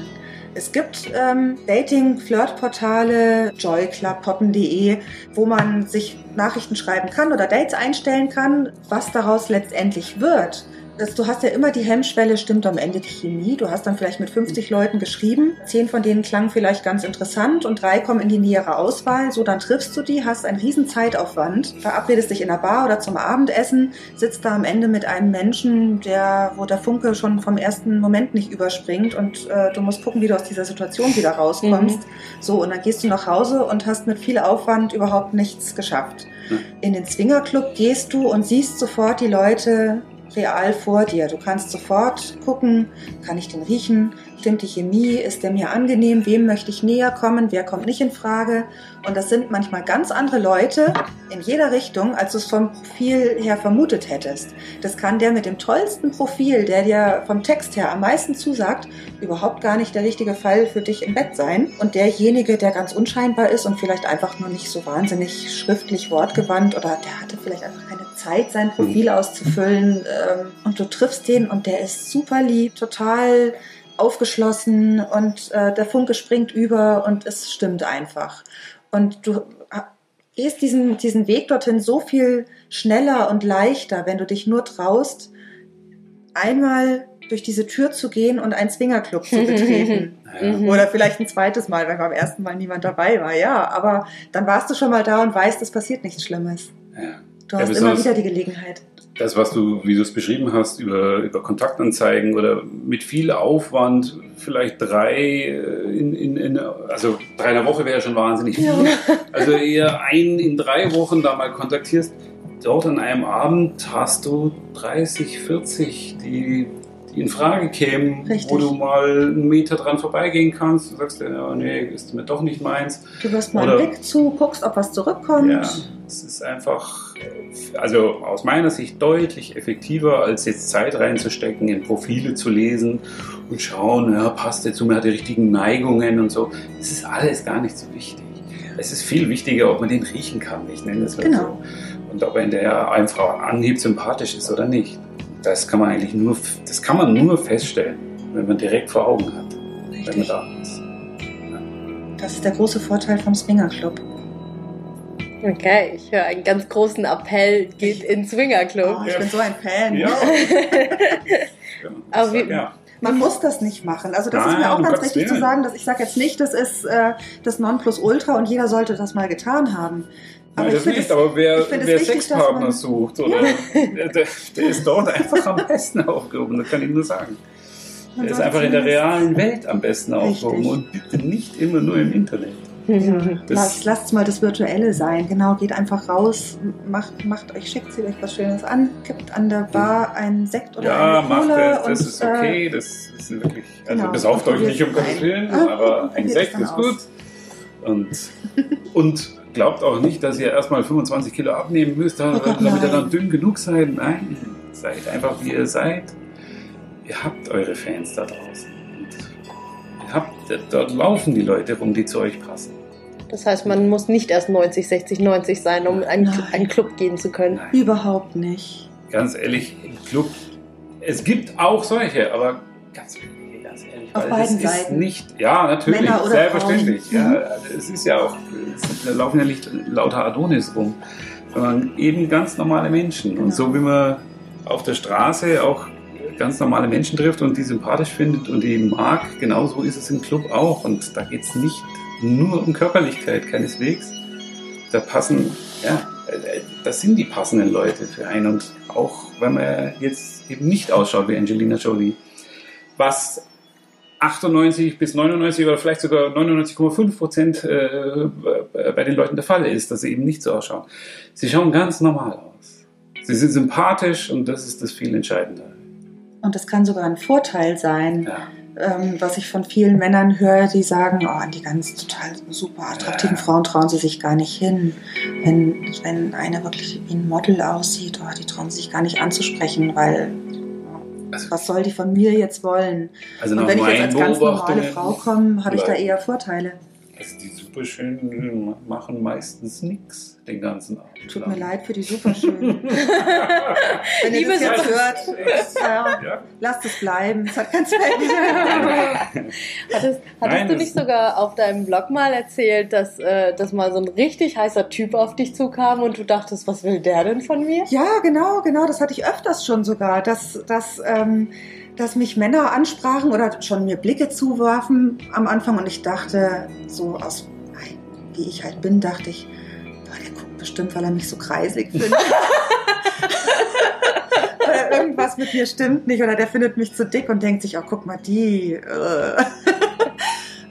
Es gibt ähm, Dating-Flirt-Portale, joyclub, poppen.de, wo man sich Nachrichten schreiben kann oder Dates einstellen kann. Was daraus letztendlich wird, das, du hast ja immer die Hemmschwelle, stimmt am Ende die Chemie. Du hast dann vielleicht mit 50 Leuten geschrieben. Zehn von denen klangen vielleicht ganz interessant und drei kommen in die nähere Auswahl. So, dann triffst du die, hast einen riesen Zeitaufwand, verabredest dich in der Bar oder zum Abendessen, sitzt da am Ende mit einem Menschen, der, wo der Funke schon vom ersten Moment nicht überspringt und äh, du musst gucken, wie du aus dieser Situation wieder rauskommst. Mhm. So, und dann gehst du nach Hause und hast mit viel Aufwand überhaupt nichts geschafft. Mhm. In den Swingerclub gehst du und siehst sofort die Leute, real vor dir. Du kannst sofort gucken, kann ich den riechen, stimmt die Chemie, ist der mir angenehm, wem möchte ich näher kommen, wer kommt nicht in Frage. Und das sind manchmal ganz andere Leute in jeder Richtung, als du es vom Profil her vermutet hättest. Das kann der mit dem tollsten Profil, der dir vom Text her am meisten zusagt, überhaupt gar nicht der richtige Fall für dich im Bett sein. Und derjenige, der ganz unscheinbar ist und vielleicht einfach nur nicht so wahnsinnig schriftlich wortgewandt oder der hatte vielleicht einfach keine Zeit, sein Profil auszufüllen. Ähm, und du triffst den und der ist super lieb, total aufgeschlossen und äh, der Funke springt über und es stimmt einfach. Und du gehst diesen, diesen Weg dorthin so viel schneller und leichter, wenn du dich nur traust, einmal durch diese Tür zu gehen und einen Swingerclub zu betreten. Ja. Oder vielleicht ein zweites Mal, wenn beim ersten Mal niemand dabei war. Ja, aber dann warst du schon mal da und weißt, es passiert nichts Schlimmes. Ja. Du hast ja, immer wieder die Gelegenheit das, was du, wie du es beschrieben hast, über, über Kontaktanzeigen oder mit viel Aufwand, vielleicht drei äh, in, in, in also drei in der Woche wäre schon wahnsinnig viel. Ja. Also eher ein in drei Wochen da mal kontaktierst. Dort an einem Abend hast du 30, 40, die, die in Frage kämen, Richtig. wo du mal einen Meter dran vorbeigehen kannst. Du sagst, ja, nee, ist mir doch nicht meins. Du wirst mal einen Blick zu, guckst, ob was zurückkommt. Ja, es ist einfach also aus meiner Sicht deutlich effektiver, als jetzt Zeit reinzustecken, in Profile zu lesen und schauen, ja, passt der zu mir, hat die richtigen Neigungen und so. Das ist alles gar nicht so wichtig. Es ist viel wichtiger, ob man den riechen kann, ich nenne das mal genau. so. Und ob er in der einfach Anhieb sympathisch ist oder nicht. Das kann man eigentlich nur, das kann man nur feststellen, wenn man direkt vor Augen hat, Richtig. wenn man da ist. Ja. Das ist der große Vorteil vom Swinger Club. Okay, ich höre einen ganz großen Appell, geht in Swingerclub. Oh, ich ja. bin so ein Fan. Ja. Aber wie, ja. Man muss das nicht machen. Also das Nein, ist mir auch ganz wichtig zu sagen, dass ich sage jetzt nicht, das ist äh, das Nonplusultra und jeder sollte das mal getan haben. Aber Nein, das nicht, aber wer, wer Sexpartner sucht, oder der, der, ist dort einfach am besten aufgehoben, das kann ich nur sagen. Der ist einfach in der realen Welt am besten aufgehoben und bitte nicht immer nur im Internet. Lasst, lasst mal das Virtuelle sein. Genau, geht einfach raus, macht, macht euch schick, zieht euch was Schönes an, kippt an der Bar einen Sekt oder Ja, eine macht Cola. das, das und, ist äh, okay, das ist wirklich, also genau. besauft euch nicht um es Gottes. Willen, Ah, aber ein Sekt ist aus. gut. Und, und glaubt auch nicht, dass ihr erstmal 25 Kilo abnehmen müsst, damit ihr dann dünn genug seid. Nein, seid einfach wie ihr seid. Ihr habt eure Fans da draußen. Und ihr habt, dort laufen die Leute rum, die zu euch passen. Das heißt, man muss nicht erst 90, 60, 90 sein, um in einen, einen Club gehen zu können. Nein. Überhaupt nicht. ganz ehrlich, im Club, es gibt auch solche, aber ganz ehrlich. Auf beiden es ist Seiten. nicht, ja, natürlich, Männer oder selbstverständlich. Frauen. Ja, Mhm. es ist ja auch, da laufen ja nicht lauter Adonis rum, sondern eben ganz normale Menschen. Genau. Und so wie man auf der Straße auch ganz normale Menschen trifft und die sympathisch findet und die mag, genauso ist es im Club auch. Und da geht es nicht nur um Körperlichkeit, keineswegs. Da passen, ja, das sind die passenden Leute für einen. Und auch wenn man jetzt eben nicht ausschaut wie Angelina Jolie, was 98 bis 99 oder vielleicht sogar 99,5 Prozent äh, bei den Leuten der Fall ist, dass sie eben nicht so ausschauen. Sie schauen ganz normal aus. Sie sind sympathisch und das ist das viel Entscheidende. Und das kann sogar ein Vorteil sein, Ja. ähm, was ich von vielen Männern höre, die sagen, oh, an die ganz total super attraktiven Ja. Frauen trauen sie sich gar nicht hin. Wenn, wenn eine wirklich wie ein Model aussieht, oh, die trauen sie sich gar nicht anzusprechen, weil Also- was soll die von mir jetzt wollen? Also Und wenn ich jetzt als ganz normale Frau komme, habe ich da eher Vorteile. Also die Superschönen machen meistens nichts den ganzen Abend. Tut lang. mir leid für die Superschönen. Wenn ihr Liebe das jetzt hört, ja, Ja. lasst es bleiben. Es hat keinen Zweck. Hattest, hattest Nein, du nicht sogar auf deinem Blog mal erzählt, dass, äh, dass mal so ein richtig heißer Typ auf dich zukam und du dachtest, was will der denn von mir? Ja, genau, genau. Das hatte ich öfters schon sogar, dass, dass, ähm, dass mich Männer ansprachen oder schon mir Blicke zuwarfen am Anfang und ich dachte, so aus, wie ich halt bin, dachte ich, boah, der guckt bestimmt, weil er mich so kreisig findet. oder irgendwas mit mir stimmt nicht oder der findet mich zu dick und denkt sich, oh, guck mal, die. äh.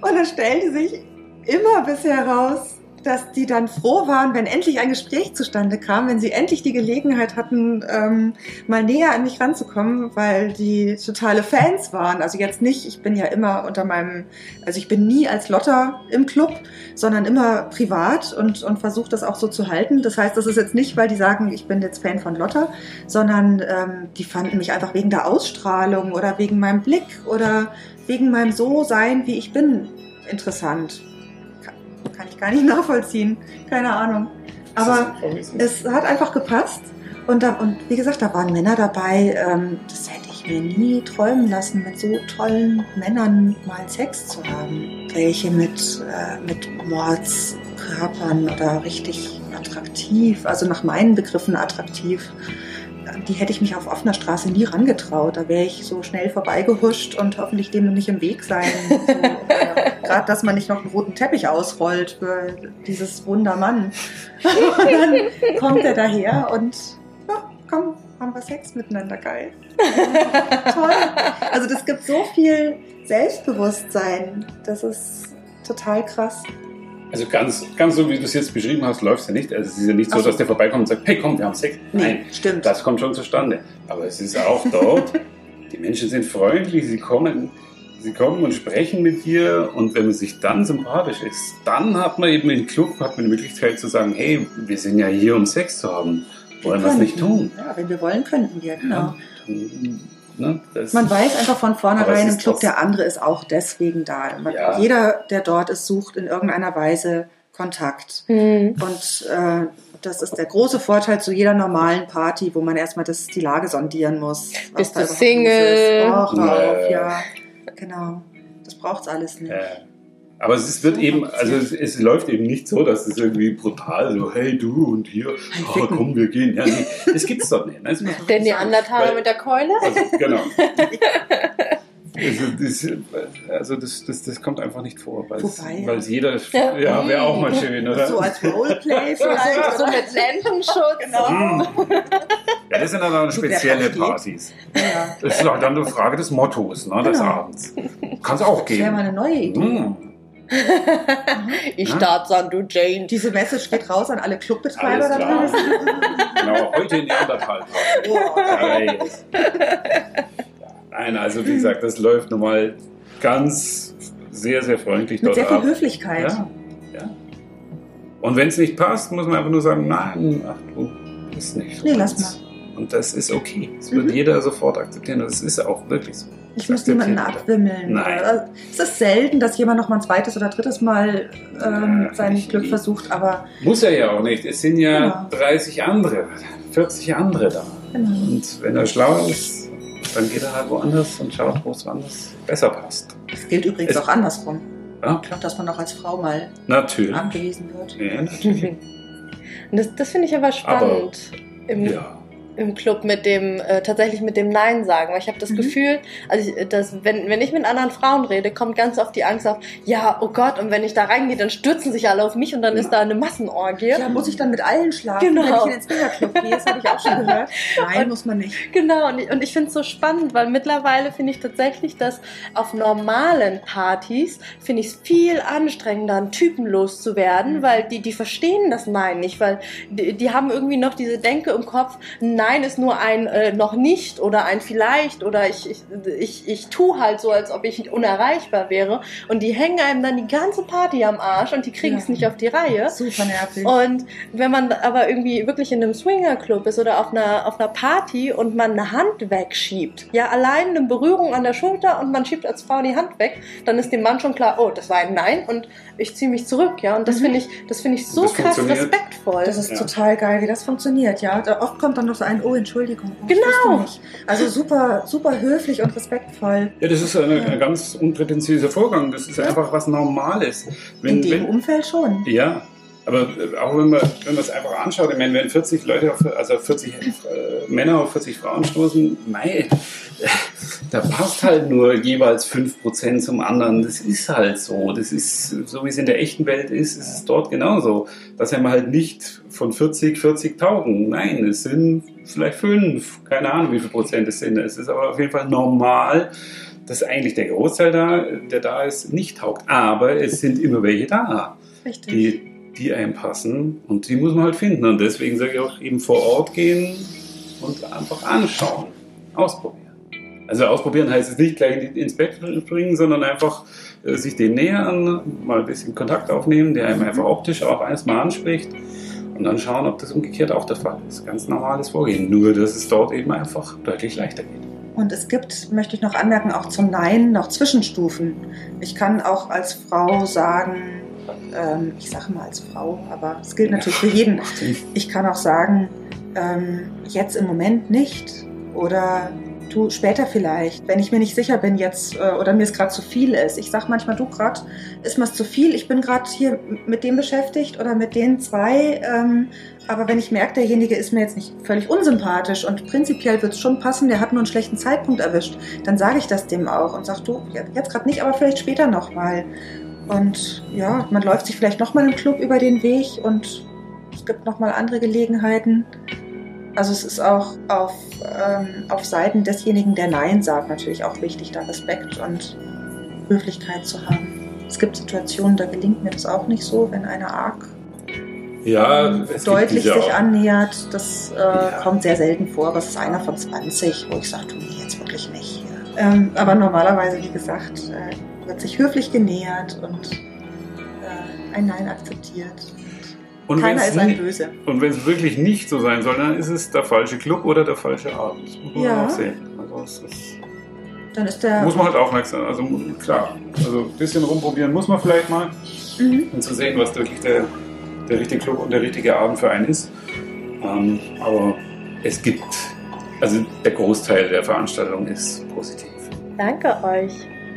und dann stellte sich immer bisher raus, dass die dann froh waren, wenn endlich ein Gespräch zustande kam, wenn sie endlich die Gelegenheit hatten, ähm, mal näher an mich ranzukommen, weil die totale Fans waren. Also jetzt nicht, ich bin ja immer unter meinem, also ich bin nie als Lotter im Club, sondern immer privat und, und versuche das auch so zu halten. Das heißt, das ist jetzt nicht, weil die sagen, ich bin jetzt Fan von Lotter, sondern ähm, die fanden mich einfach wegen der Ausstrahlung oder wegen meinem Blick oder wegen meinem So-Sein, wie ich bin, interessant. Kann, ich gar nicht nachvollziehen. Keine Ahnung. Aber es hat einfach gepasst. Und, da, und wie gesagt, da waren Männer dabei, ähm, das hätte ich mir nie träumen lassen, mit so tollen Männern mal Sex zu haben. Welche mit, äh, mit Mordskörpern oder richtig attraktiv, also nach meinen Begriffen attraktiv. Die hätte ich mich auf offener Straße nie rangetraut. Da wäre ich so schnell vorbeigehuscht und hoffentlich dem nicht im Weg sein. So, äh, Gerade, dass man nicht noch einen roten Teppich ausrollt für dieses Wundermann. Und dann kommt er daher und ja, komm, haben wir Sex miteinander, geil. Toll. Also das gibt so viel Selbstbewusstsein. Das ist total krass. Also ganz, ganz so wie du es jetzt beschrieben hast, läuft es ja nicht. Also es ist ja nicht so, so. dass der vorbeikommt und sagt, hey komm, wir haben Sex. Nein, stimmt. das kommt schon zustande. Aber es ist auch dort, die Menschen sind freundlich, sie kommen, sie kommen und sprechen mit dir und wenn man sich dann sympathisch ist, dann hat man eben im Club hat man die Möglichkeit zu sagen, hey, wir sind ja hier, um Sex zu haben. Wollen wir es nicht tun? Ja, wenn wir wollen, könnten wir, genau. Ja. Ne, das Man weiß einfach von vornherein es im Club, der andere ist auch deswegen da. Man, Ja. Jeder, der dort ist, sucht in irgendeiner Weise Kontakt. Hm. Und äh, das ist der große Vorteil zu jeder normalen Party, wo man erstmal das, die Lage sondieren muss. Bist du Single? Och, hör auf, Nee. ja. Genau. Das braucht's alles nicht. Äh, aber es wird eben, also es, es läuft eben nicht so, dass es irgendwie brutal so, hey du und hier, oh, komm, wir gehen. Ja, nee, das gibt's doch nicht. Man Der. Neandertaler mit der Keule? Also, genau. Also, das, also das, das, das kommt einfach nicht vor, weil es jeder, Ja. ja, wäre auch mal schön, oder? So als Roleplay vielleicht. so mit Lendenschutz. Genau. Hm. Ja, das sind dann auch spezielle. Partys. Ja. Das ist dann eine Frage des Mottos, ne, des Genau. Abends. Kann es auch Das wäre mal eine neue Idee. Hm. ich Ja. starte an, du Jane. Diese Message geht raus an alle Clubbetreiber da draußen. Genau, heute in Neandertal. Nein, also wie gesagt, das läuft nochmal ganz sehr, sehr freundlich Mit dort sehr viel ab. Höflichkeit. Ja, ja. Und wenn es nicht passt, muss man einfach nur sagen, nein, ach du, ist nicht so. Nee, lass meins. Und das ist okay. Das wird Mhm. jeder sofort akzeptieren. Und das ist auch wirklich so. Ich muss niemanden abwimmeln. Nein. Oder- Es ist selten, dass jemand noch mal ein zweites oder drittes Mal ähm, Ja, sein Glück versucht, aber Muss er ja auch nicht. Es sind ja Ja. 30 andere, 40 andere da. genau. Und wenn er schlau ist, dann geht er halt woanders und schaut, wo es woanders besser passt. Das gilt übrigens Es- auch andersrum. Ja, Ich glaube, dass man auch als Frau mal natürlich. angewiesen wird. Ja, natürlich. Und das, das finde ich aber spannend im, Ja. Im Club mit dem, äh, tatsächlich mit dem Nein sagen. Weil ich habe das Mhm. Gefühl, also ich, dass, wenn, wenn ich mit anderen Frauen rede, kommt ganz oft die Angst auf, ja, oh Gott, und wenn ich da reingehe, dann stürzen sich alle auf mich und dann ist da eine Massenorgie. Ja, muss ich dann mit allen schlafen, Genau. wenn ich in den Swingerclub gehe? Das habe ich auch schon gehört. Nein, muss man nicht. Genau, und ich, und ich finde es so spannend, weil mittlerweile finde ich tatsächlich, dass auf normalen Partys finde ich es viel anstrengender, einen Typen loszuwerden, Mhm. weil die, die verstehen das Nein nicht, weil die, die haben irgendwie noch diese Denke im Kopf, Nein ist nur ein äh, noch nicht oder ein vielleicht oder ich, ich, ich, ich tu halt so, als ob ich unerreichbar wäre und die hängen einem dann die ganze Party am Arsch und die kriegen es Ja. nicht auf die Reihe. Super nervig. Und wenn man aber irgendwie wirklich in einem Swingerclub ist oder auf einer, auf einer Party und man eine Hand wegschiebt, ja, allein eine Berührung an der Schulter und man schiebt als Frau die Hand weg, dann ist dem Mann schon klar, oh, das war ein Nein und ich ziehe mich zurück, ja. Und das Mhm. finde ich, das finde ich so Das krass respektvoll. Das ist Ja. total geil, wie das funktioniert, ja. Da oft kommt dann noch so ein, oh, Entschuldigung. Oh, Genau. Also super, super höflich und respektvoll. Ja, das ist eine, Ja. ein ganz unprätentiöser Vorgang. Das ist Ja. einfach was Normales. Wenn, In dem wenn, Umfeld schon. ja, aber äh, auch wenn man, wenn man es einfach anschaut, ich meine, wenn 40 Leute, auf, also 40 äh, Männer auf 40 Frauen stoßen, mei, da passt halt nur jeweils 5% zum anderen. Das ist halt so. Das ist, so wie es in der echten Welt ist, ist es dort genauso. Das haben wir halt nicht von 40, 40 taugen. Nein, es sind vielleicht 5, keine Ahnung, wie viel Prozent es sind. Es ist aber auf jeden Fall normal, dass eigentlich der Großteil da, der da ist, nicht taugt. Aber es sind immer welche da Richtig. die, die einem passen und die muss man halt finden. Und deswegen sage ich auch eben vor Ort gehen und einfach anschauen, ausprobieren. Also ausprobieren heißt es nicht gleich ins Bett springen, sondern einfach äh, sich den nähern, mal ein bisschen Kontakt aufnehmen, der einem einfach optisch auch erstmal anspricht und dann schauen, ob das umgekehrt auch der Fall ist. Ganz normales Vorgehen, nur dass es dort eben einfach deutlich leichter geht. Und es gibt, möchte ich noch anmerken, auch zum Nein noch Zwischenstufen. Ich kann auch als Frau sagen, ähm, ich sage mal als Frau, aber es gilt natürlich für jeden. Ich kann auch sagen, ähm, jetzt im Moment nicht oder du später vielleicht, wenn ich mir nicht sicher bin jetzt äh, oder mir es gerade zu viel ist. Ich sage manchmal, du gerade ist mir es zu viel, ich bin gerade hier mit dem beschäftigt oder mit den zwei. Ähm, aber wenn ich merke, derjenige ist mir jetzt nicht völlig unsympathisch und prinzipiell wird es schon passen, der hat nur einen schlechten Zeitpunkt erwischt, dann sage ich das dem auch und sage, du, jetzt gerade nicht, aber vielleicht später nochmal. Und ja, man läuft sich vielleicht nochmal im Club über den Weg und es gibt nochmal andere Gelegenheiten. Also es ist auch auf, ähm, auf Seiten desjenigen, der Nein sagt, natürlich auch wichtig, da Respekt und Höflichkeit zu haben. Es gibt Situationen, da gelingt mir das auch nicht so, wenn einer arg Ja, ähm, deutlich sich auch. annähert. Das äh, Ja. kommt sehr selten vor, aber es ist einer von 20, wo ich sage, du, nee, jetzt wirklich nicht. Ähm, aber normalerweise, wie gesagt, äh, wird sich höflich genähert und äh, ein Nein akzeptiert. Und Keiner ist ein Böse. Und wenn es wirklich nicht so sein soll, dann ist es der falsche Club oder der falsche Abend. Das muss man Ja. auch sehen. Also es ist, Dann ist der. muss man halt aufmerksam Also klar, also ein bisschen rumprobieren muss man vielleicht mal, Mhm. um zu sehen, was wirklich der, der richtige Club und der richtige Abend für einen ist. Ähm, aber es gibt, also der Großteil der Veranstaltung ist positiv. Danke euch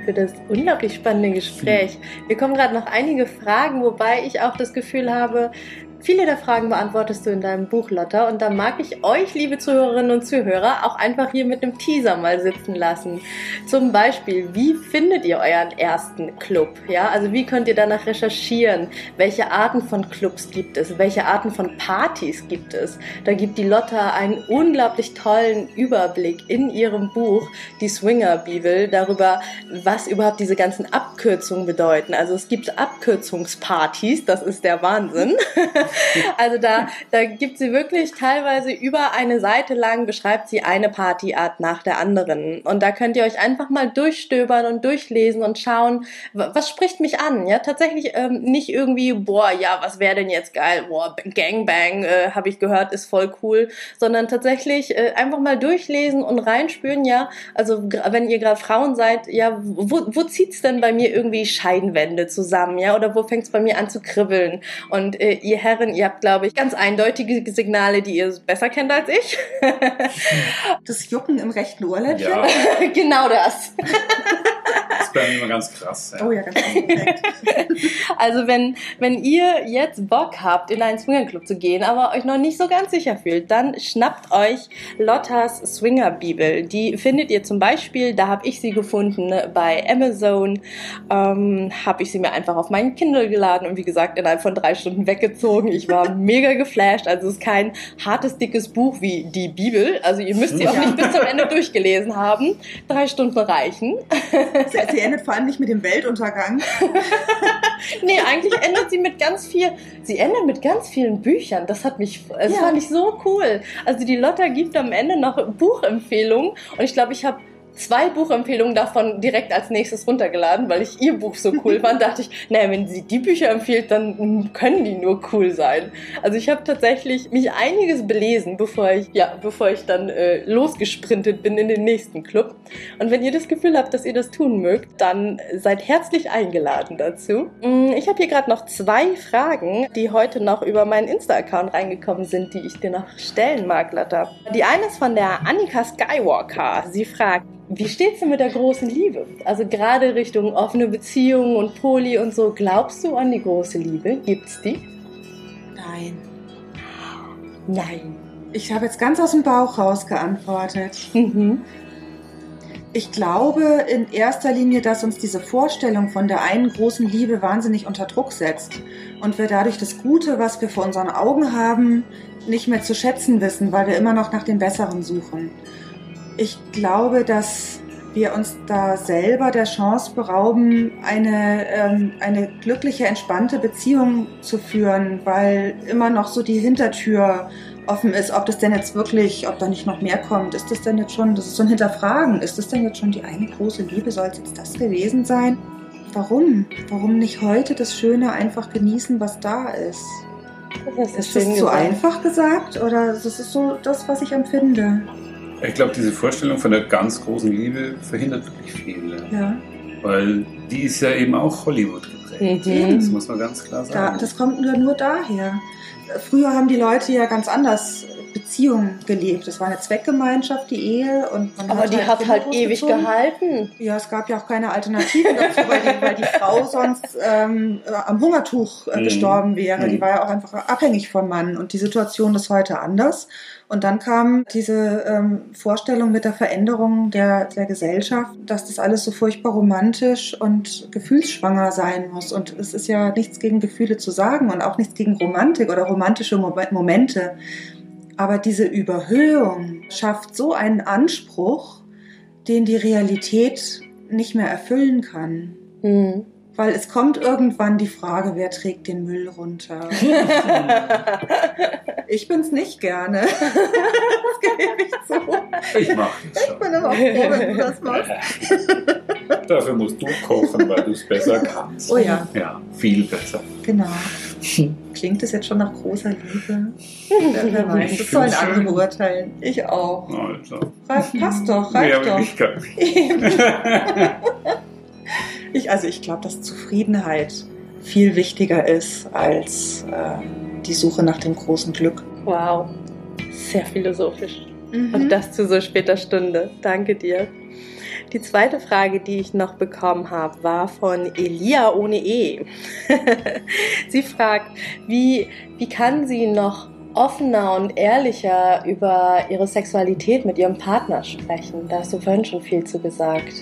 für das unglaublich spannende Gespräch. Mir kommen gerade noch einige Fragen, wobei ich auch das Gefühl habe, Viele der Fragen beantwortest du in deinem Buch, Lotta. Und da mag ich euch, liebe Zuhörerinnen und Zuhörer, auch einfach hier mit einem Teaser mal sitzen lassen. Zum Beispiel, wie findet ihr euren ersten Club? Ja, also wie könnt ihr danach recherchieren? Welche Arten von Clubs gibt es? Welche Arten von Partys gibt es? Da gibt die Lotta einen unglaublich tollen Überblick in ihrem Buch, die Swinger Bibel, darüber, was überhaupt diese ganzen Abkürzungen bedeuten. Also es gibt Abkürzungspartys, das ist der Wahnsinn. also da, da gibt sie wirklich teilweise über eine Seite lang beschreibt sie eine Partyart nach der anderen. Und da könnt ihr euch einfach mal durchstöbern und durchlesen und schauen, was spricht mich an. Ja, tatsächlich ähm, nicht irgendwie, boah, ja, was wäre denn jetzt geil? Boah, Gangbang, äh, habe ich gehört, ist voll cool. Sondern tatsächlich äh, einfach mal durchlesen und reinspüren, ja, also wenn ihr gerade Frauen seid, ja, wo, wo zieht's denn bei mir irgendwie Scheidenwände zusammen, ja, oder wo fängt's bei mir an zu kribbeln? Und äh, ihr Herren, ihr habt, glaube ich, ganz eindeutige Signale, die ihr besser kennt als ich. das Jucken im rechten Ohrläppchen? Ja. genau das. Das ist bei mir immer ganz krass. Ja. Oh ja, ganz perfekt. Also wenn, wenn ihr jetzt Bock habt, in einen Swingerclub zu gehen, aber euch noch nicht so ganz sicher fühlt, dann schnappt euch Lottas Swinger Bibel. Die findet ihr zum Beispiel, da habe ich sie gefunden, bei Amazon. Ähm, habe ich sie mir einfach auf meinen Kindle geladen und wie gesagt innerhalb von drei Stunden weggezogen. Ich war mega geflasht. Also es ist kein hartes, dickes Buch wie die Bibel. Also ihr müsst sie auch nicht bis zum Ende durchgelesen haben. Drei Stunden reichen. Sie, sie endet vor allem nicht mit dem Weltuntergang. nee, eigentlich endet sie mit ganz viel, sie endet mit ganz vielen Büchern. Das hat mich, das Ja. fand ich so cool. Also die Lotta gibt am Ende noch Buchempfehlungen und ich glaube, ich habe zwei Buchempfehlungen davon direkt als nächstes runtergeladen, weil ich ihr Buch so cool fand. Dachte ich, naja, wenn sie die Bücher empfiehlt, dann können die nur cool sein. Also ich habe tatsächlich mich einiges belesen, bevor ich, ja, bevor ich dann äh, losgesprintet bin in den nächsten Club. Und wenn ihr das Gefühl habt, dass ihr das tun mögt, dann seid herzlich eingeladen dazu. Mm, Ich habe hier gerade noch zwei Fragen, die heute noch über meinen Insta-Account reingekommen sind, die ich dir noch stellen mag, Lotta. Die eine ist von der Annika Skywalker. Sie fragt, wie steht's denn mit der großen Liebe? Also gerade Richtung offene Beziehungen und Poli und so. Glaubst du an die große Liebe? Gibt's die? Nein. Nein. Ich habe jetzt ganz aus dem Bauch raus geantwortet. Mhm. Ich glaube in erster Linie, dass uns diese Vorstellung von der einen großen Liebe wahnsinnig unter Druck setzt und wir dadurch das Gute, was wir vor unseren Augen haben, nicht mehr zu schätzen wissen, weil wir immer noch nach dem Besseren suchen. Ich glaube, dass wir uns da selber der Chance berauben, eine, ähm, eine glückliche, entspannte Beziehung zu führen, weil immer noch so die Hintertür offen ist, ob das denn jetzt wirklich, ob da nicht noch mehr kommt. Ist das denn jetzt schon, das ist so ein Hinterfragen, ist das denn jetzt schon die eine große Liebe? Soll es jetzt das gewesen sein? Warum? Warum nicht heute das Schöne einfach genießen, was da ist? Das Ist das zu einfach gesagt oder ist es so das, was ich empfinde? Ich glaube, diese Vorstellung von der ganz großen Liebe verhindert wirklich viele. Ja. Weil die ist ja eben auch Hollywood geprägt. Mhm. Das muss man ganz klar Da, sagen. das kommt ja nur daher. Früher haben die Leute ja ganz anders Beziehungen gelebt. Es war eine Zweckgemeinschaft, die Ehe. Und man Aber die hat Kinder halt ewig gehalten. Ja, es gab ja auch keine Alternativen dazu, weil die, weil die Frau sonst ähm, äh, am Hungertuch äh, Mhm. gestorben wäre. Die Mhm. war ja auch einfach abhängig vom Mann. Und die Situation ist heute anders. Und dann kam diese ähm, Vorstellung mit der Veränderung der, der Gesellschaft, dass das alles so furchtbar romantisch und gefühlsschwanger sein muss. Und es ist ja nichts gegen Gefühle zu sagen und auch nichts gegen Romantik oder romantische Mo Momente. Aber diese Überhöhung schafft so einen Anspruch, den die Realität nicht mehr erfüllen kann. Mhm. Weil es kommt irgendwann die Frage, wer trägt den Müll runter? Ich bin's nicht gerne. Das gebe ich zu. Ich mache das Ich bin aber froh, wenn du das machst. Dafür musst du kochen, weil du es besser kannst. Oh ja. Ja, viel besser. Genau. Klingt es jetzt schon nach großer Liebe? Wer, weiß, das sollen andere beurteilen. Ich auch. Also. Reicht, passt doch, reicht aber doch. ich kann Ich, also ich glaube, dass Zufriedenheit viel wichtiger ist als äh, die Suche nach dem großen Glück. Wow. Sehr philosophisch. Mhm. Und das zu so später Stunde. Danke dir. Die zweite Frage, die ich noch bekommen habe, war von Elia ohne E. sie fragt, wie, wie kann sie noch offener und ehrlicher über ihre Sexualität mit ihrem Partner sprechen? Da hast du vorhin schon viel zu gesagt.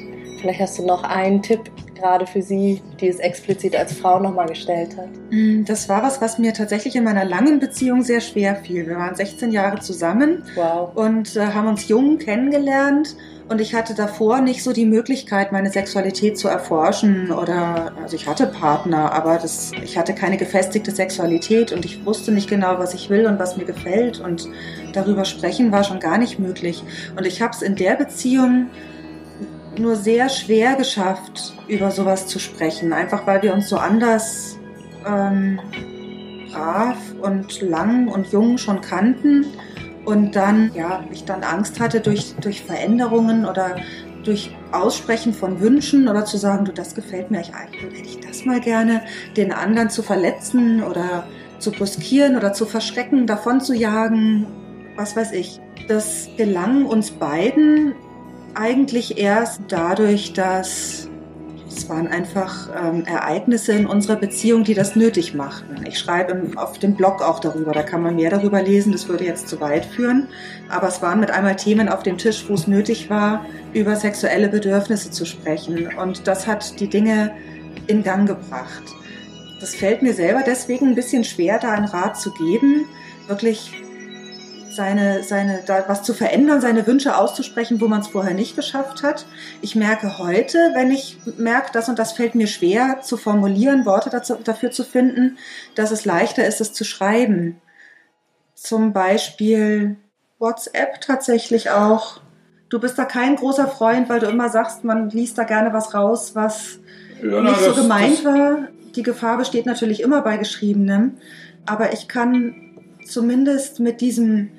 Vielleicht hast du noch einen Tipp gerade für sie, die es explizit als Frau nochmal gestellt hat. Mm, das war was, was mir tatsächlich in meiner langen Beziehung sehr schwer fiel. Wir waren 16 Jahre zusammen wow. und äh, haben uns jung kennengelernt. Und ich hatte davor nicht so die Möglichkeit, meine Sexualität zu erforschen oder, also ich hatte Partner, aber das, ich hatte keine gefestigte Sexualität und ich wusste nicht genau, was ich will und was mir gefällt. Und darüber sprechen war schon gar nicht möglich. Und ich habe es in der Beziehung nur sehr schwer geschafft, über sowas zu sprechen, einfach weil wir uns so anders ähm, brav und lang und jung schon kannten und dann, ja, ich dann Angst hatte durch, durch Veränderungen oder durch Aussprechen von Wünschen oder zu sagen, du, das gefällt mir eigentlich, hätte ich das mal gerne, den anderen zu verletzen oder zu brüskieren oder zu verschrecken, davon zu jagen, was weiß ich. Das gelang uns beiden eigentlich erst dadurch, dass es waren einfach ähm, Ereignisse in unserer Beziehung, die das nötig machten. Ich schreibe im, auf dem Blog auch darüber, da kann man mehr darüber lesen, das würde jetzt zu weit führen. Aber es waren mit einmal Themen auf dem Tisch, wo es nötig war, über sexuelle Bedürfnisse zu sprechen. Und das hat die Dinge in Gang gebracht. Das fällt mir selber deswegen ein bisschen schwer, da einen Rat zu geben, wirklich seine, seine, da was zu verändern, seine Wünsche auszusprechen, wo man es vorher nicht geschafft hat. Ich merke heute, wenn ich merke, das und das fällt mir schwer zu formulieren, Worte dazu, dafür zu finden, dass es leichter ist, es zu schreiben. Zum Beispiel WhatsApp tatsächlich auch. Du bist da kein großer Freund, weil du immer sagst, man liest da gerne was raus, was ja, nicht so gemeint war. Die Gefahr besteht natürlich immer bei Geschriebenem. Aber ich kann zumindest mit diesem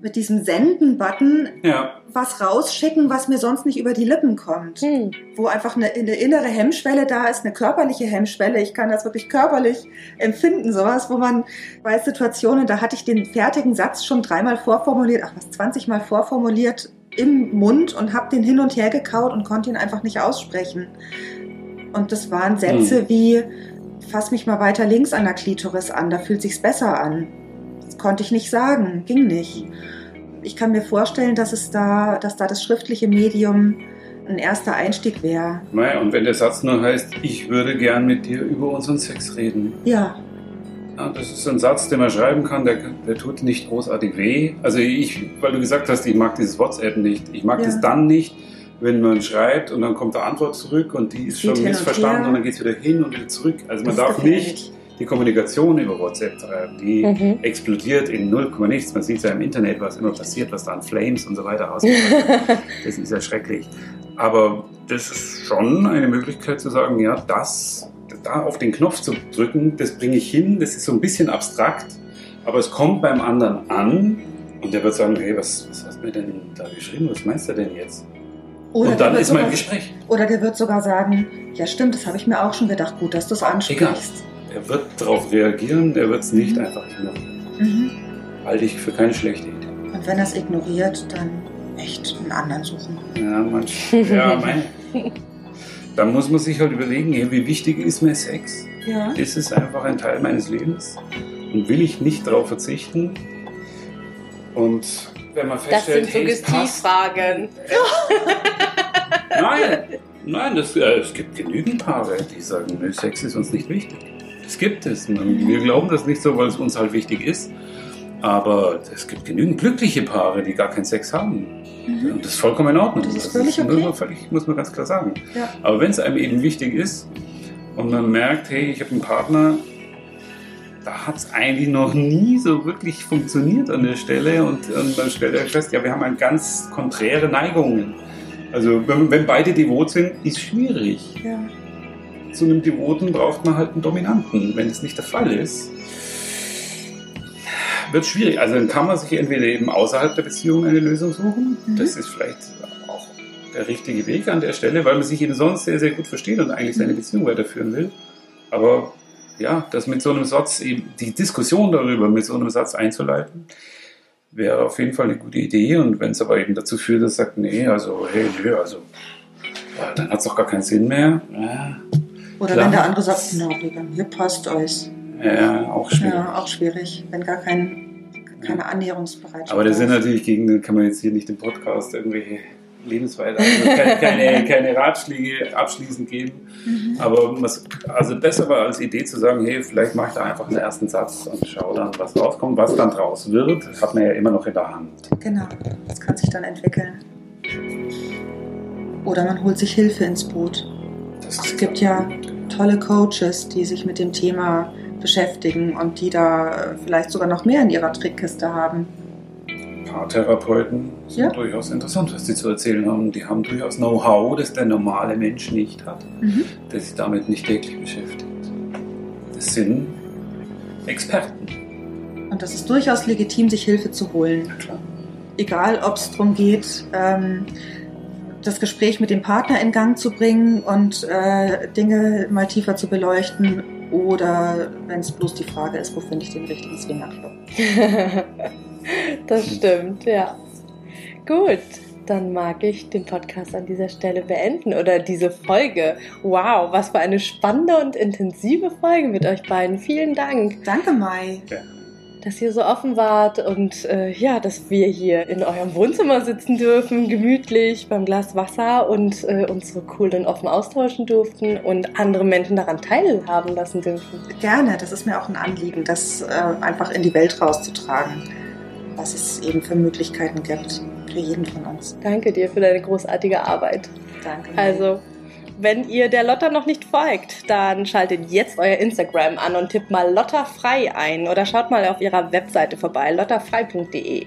mit diesem Senden-Button ja. was rausschicken, was mir sonst nicht über die Lippen kommt. Hm. Wo einfach eine, eine, innere Hemmschwelle da ist, eine körperliche Hemmschwelle. Ich kann das wirklich körperlich empfinden, sowas, wo man bei Situationen, da hatte ich den fertigen Satz schon dreimal vorformuliert, ach was, 20 Mal vorformuliert im Mund und habe den hin und her gekaut und konnte ihn einfach nicht aussprechen. Und das waren Sätze hm. wie, fass mich mal weiter links an der Klitoris an, da fühlt sich's besser an konnte ich nicht sagen, ging nicht. Ich kann mir vorstellen, dass es da, dass da das schriftliche Medium ein erster Einstieg wäre. Naja, und wenn der Satz nur heißt, ich würde gern mit dir über unseren Sex reden. Ja. ja das ist ein Satz, den man schreiben kann, der, der tut nicht großartig weh. Also ich, weil du gesagt hast, ich mag dieses WhatsApp nicht. Ich mag ja. das dann nicht, wenn man schreibt und dann kommt eine Antwort zurück und die ist schon missverstanden und, und, dann geht es wieder hin und wieder zurück. Also man das darf nicht die Kommunikation über WhatsApp treiben, die mhm. explodiert in 0, nichts. Man sieht ja im Internet, was immer passiert, was da an Flames und so weiter aussieht. das ist ja schrecklich. Aber das ist schon eine Möglichkeit zu sagen, ja, das, da auf den Knopf zu drücken, das bringe ich hin, das ist so ein bisschen abstrakt, aber es kommt beim anderen an und der wird sagen, hey, was, was hast du mir denn da geschrieben, was meinst du denn jetzt? Oder und dann ist mein Gespräch. Oder der wird sogar sagen, ja stimmt, das habe ich mir auch schon gedacht, gut, dass du es ansprichst. Egal. Er wird darauf reagieren, er wird es nicht mhm. einfach ignorieren. Mhm. Halte ich für keine schlechte Idee. Und wenn er es ignoriert, dann echt einen anderen suchen. Ja, manchmal. Ja, mein. dann muss man sich halt überlegen, wie wichtig ist mir Sex? Ja. Ist es einfach ein Teil meines Lebens? Und will ich nicht darauf verzichten? Und wenn man feststellt, das sind Suggestivfragen. nein, nein, das, äh, es gibt genügend Paare, die sagen, nö, Sex ist uns nicht wichtig. Es gibt es. Wir glauben das nicht so, weil es uns halt wichtig ist. Aber es gibt genügend glückliche Paare, die gar keinen Sex haben. Mhm. Und das ist vollkommen in Ordnung. Das ist völlig das ist, okay. Völlig, muss man ganz klar sagen. Ja. Aber wenn es einem eben wichtig ist und man merkt, hey, ich habe einen Partner, da hat es eigentlich noch nie so wirklich funktioniert an der Stelle. Und, und dann stellt er fest, ja, wir haben eine ganz konträre Neigungen. Also wenn, wenn beide devot sind, ist schwierig. Ja zu einem Devoten braucht man halt einen Dominanten. Wenn es nicht der Fall ist, wird es schwierig. Also dann kann man sich entweder eben außerhalb der Beziehung eine Lösung suchen. Mhm. Das ist vielleicht auch der richtige Weg an der Stelle, weil man sich eben sonst sehr, sehr gut versteht und eigentlich seine mhm. Beziehung weiterführen will. Aber ja, das mit so einem Satz, eben die Diskussion darüber mit so einem Satz einzuleiten, wäre auf jeden Fall eine gute Idee. Und wenn es aber eben dazu führt, dass sagt, nee, also, hey, nö, also ja, dann hat es doch gar keinen Sinn mehr. Ja, Oder Klar. wenn der andere sagt, na, Digga, hier passt euch. ja auch schwierig. Ja, auch schwierig, wenn gar kein, keine Annäherungsbereitschaft Aber da sind natürlich gegen, kann man jetzt hier nicht im Podcast irgendwelche Lebensweise, also keine, keine, keine Ratschläge abschließend geben. Mhm. Aber was, also besser war als Idee zu sagen, hey, vielleicht mache ich da einfach einen ersten Satz und schau dann, was rauskommt. Was dann draus wird, hat man ja immer noch in der Hand. Genau, das kann sich dann entwickeln. Oder man holt sich Hilfe ins Boot. Es gibt ja tolle Coaches, die sich mit dem Thema beschäftigen und die da äh, vielleicht sogar noch mehr in ihrer Trickkiste haben. Paartherapeuten sind Ja. durchaus interessant, was die zu erzählen haben. Die haben durchaus Know-how, das der normale Mensch nicht hat, der sich damit nicht täglich beschäftigt. Das sind Experten. Und das ist durchaus legitim, sich Hilfe zu holen. Na klar. Egal, ob es darum geht, ähm, das Gespräch mit dem Partner in Gang zu bringen und äh, Dinge mal tiefer zu beleuchten oder wenn es bloß die Frage ist, wo finde ich den richtigen Swingerclub. das stimmt, ja. Gut, dann mag ich den Podcast an dieser Stelle beenden oder diese Folge. Wow, was für eine spannende und intensive Folge mit euch beiden. Vielen Dank, Danke, Mai. Dass ihr so offen wart und äh, ja, dass wir hier in eurem Wohnzimmer sitzen dürfen, gemütlich beim Glas Wasser und äh, uns so cool und offen austauschen durften und andere Menschen daran teilhaben lassen dürfen. Gerne, das ist mir auch ein Anliegen, das äh, einfach in die Welt rauszutragen, was es eben für Möglichkeiten gibt für jeden von uns. Danke dir für deine großartige Arbeit. Danke. Also, wenn ihr der Lotta noch nicht folgt, dann schaltet jetzt euer Instagram an und tippt mal Lotta frei ein oder schaut mal auf ihrer Webseite vorbei, lottafrei.de.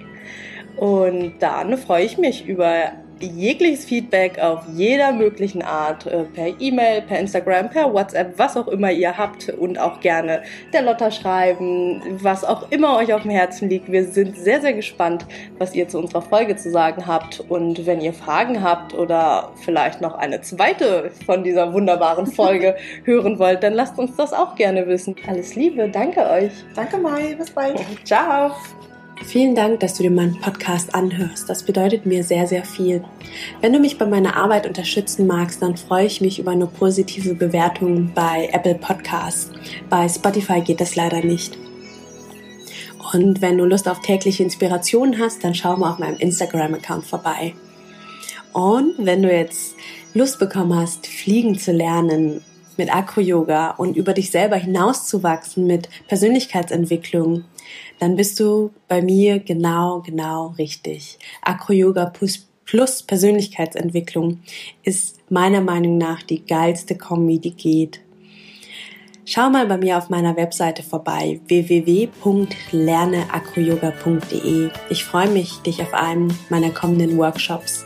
Und dann freue ich mich über jegliches Feedback auf jeder möglichen Art, äh, per E-Mail, per Instagram, per WhatsApp, was auch immer ihr habt und auch gerne der Lotta schreiben, was auch immer euch auf dem Herzen liegt. Wir sind sehr, sehr gespannt, was ihr zu unserer Folge zu sagen habt. Und wenn ihr Fragen habt oder vielleicht noch eine zweite von dieser wunderbaren Folge hören wollt, dann lasst uns das auch gerne wissen. Alles Liebe, danke euch. Danke, Mai. Bis bald. Ciao. Vielen Dank, dass du dir meinen Podcast anhörst. Das bedeutet mir sehr, sehr viel. Wenn du mich bei meiner Arbeit unterstützen magst, dann freue ich mich über eine positive Bewertung bei Apple Podcasts. Bei Spotify geht das leider nicht. Und wenn du Lust auf tägliche Inspiration hast, dann schau mal auf meinem Instagram-Account vorbei. Und wenn du jetzt Lust bekommen hast, fliegen zu lernen mit Acro-Yoga und über dich selber hinauszuwachsen mit Persönlichkeitsentwicklung, dann bist du bei mir genau, genau richtig. Acro-Yoga plus, plus Persönlichkeitsentwicklung ist meiner Meinung nach die geilste Kombi, die geht. Schau mal bei mir auf meiner Webseite vorbei www.lerneacroyoga.de. Ich freue mich, dich auf einem meiner kommenden Workshops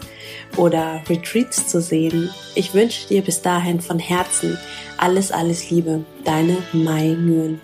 oder Retreats zu sehen. Ich wünsche dir bis dahin von Herzen alles, alles Liebe. Deine Mai Nguyen.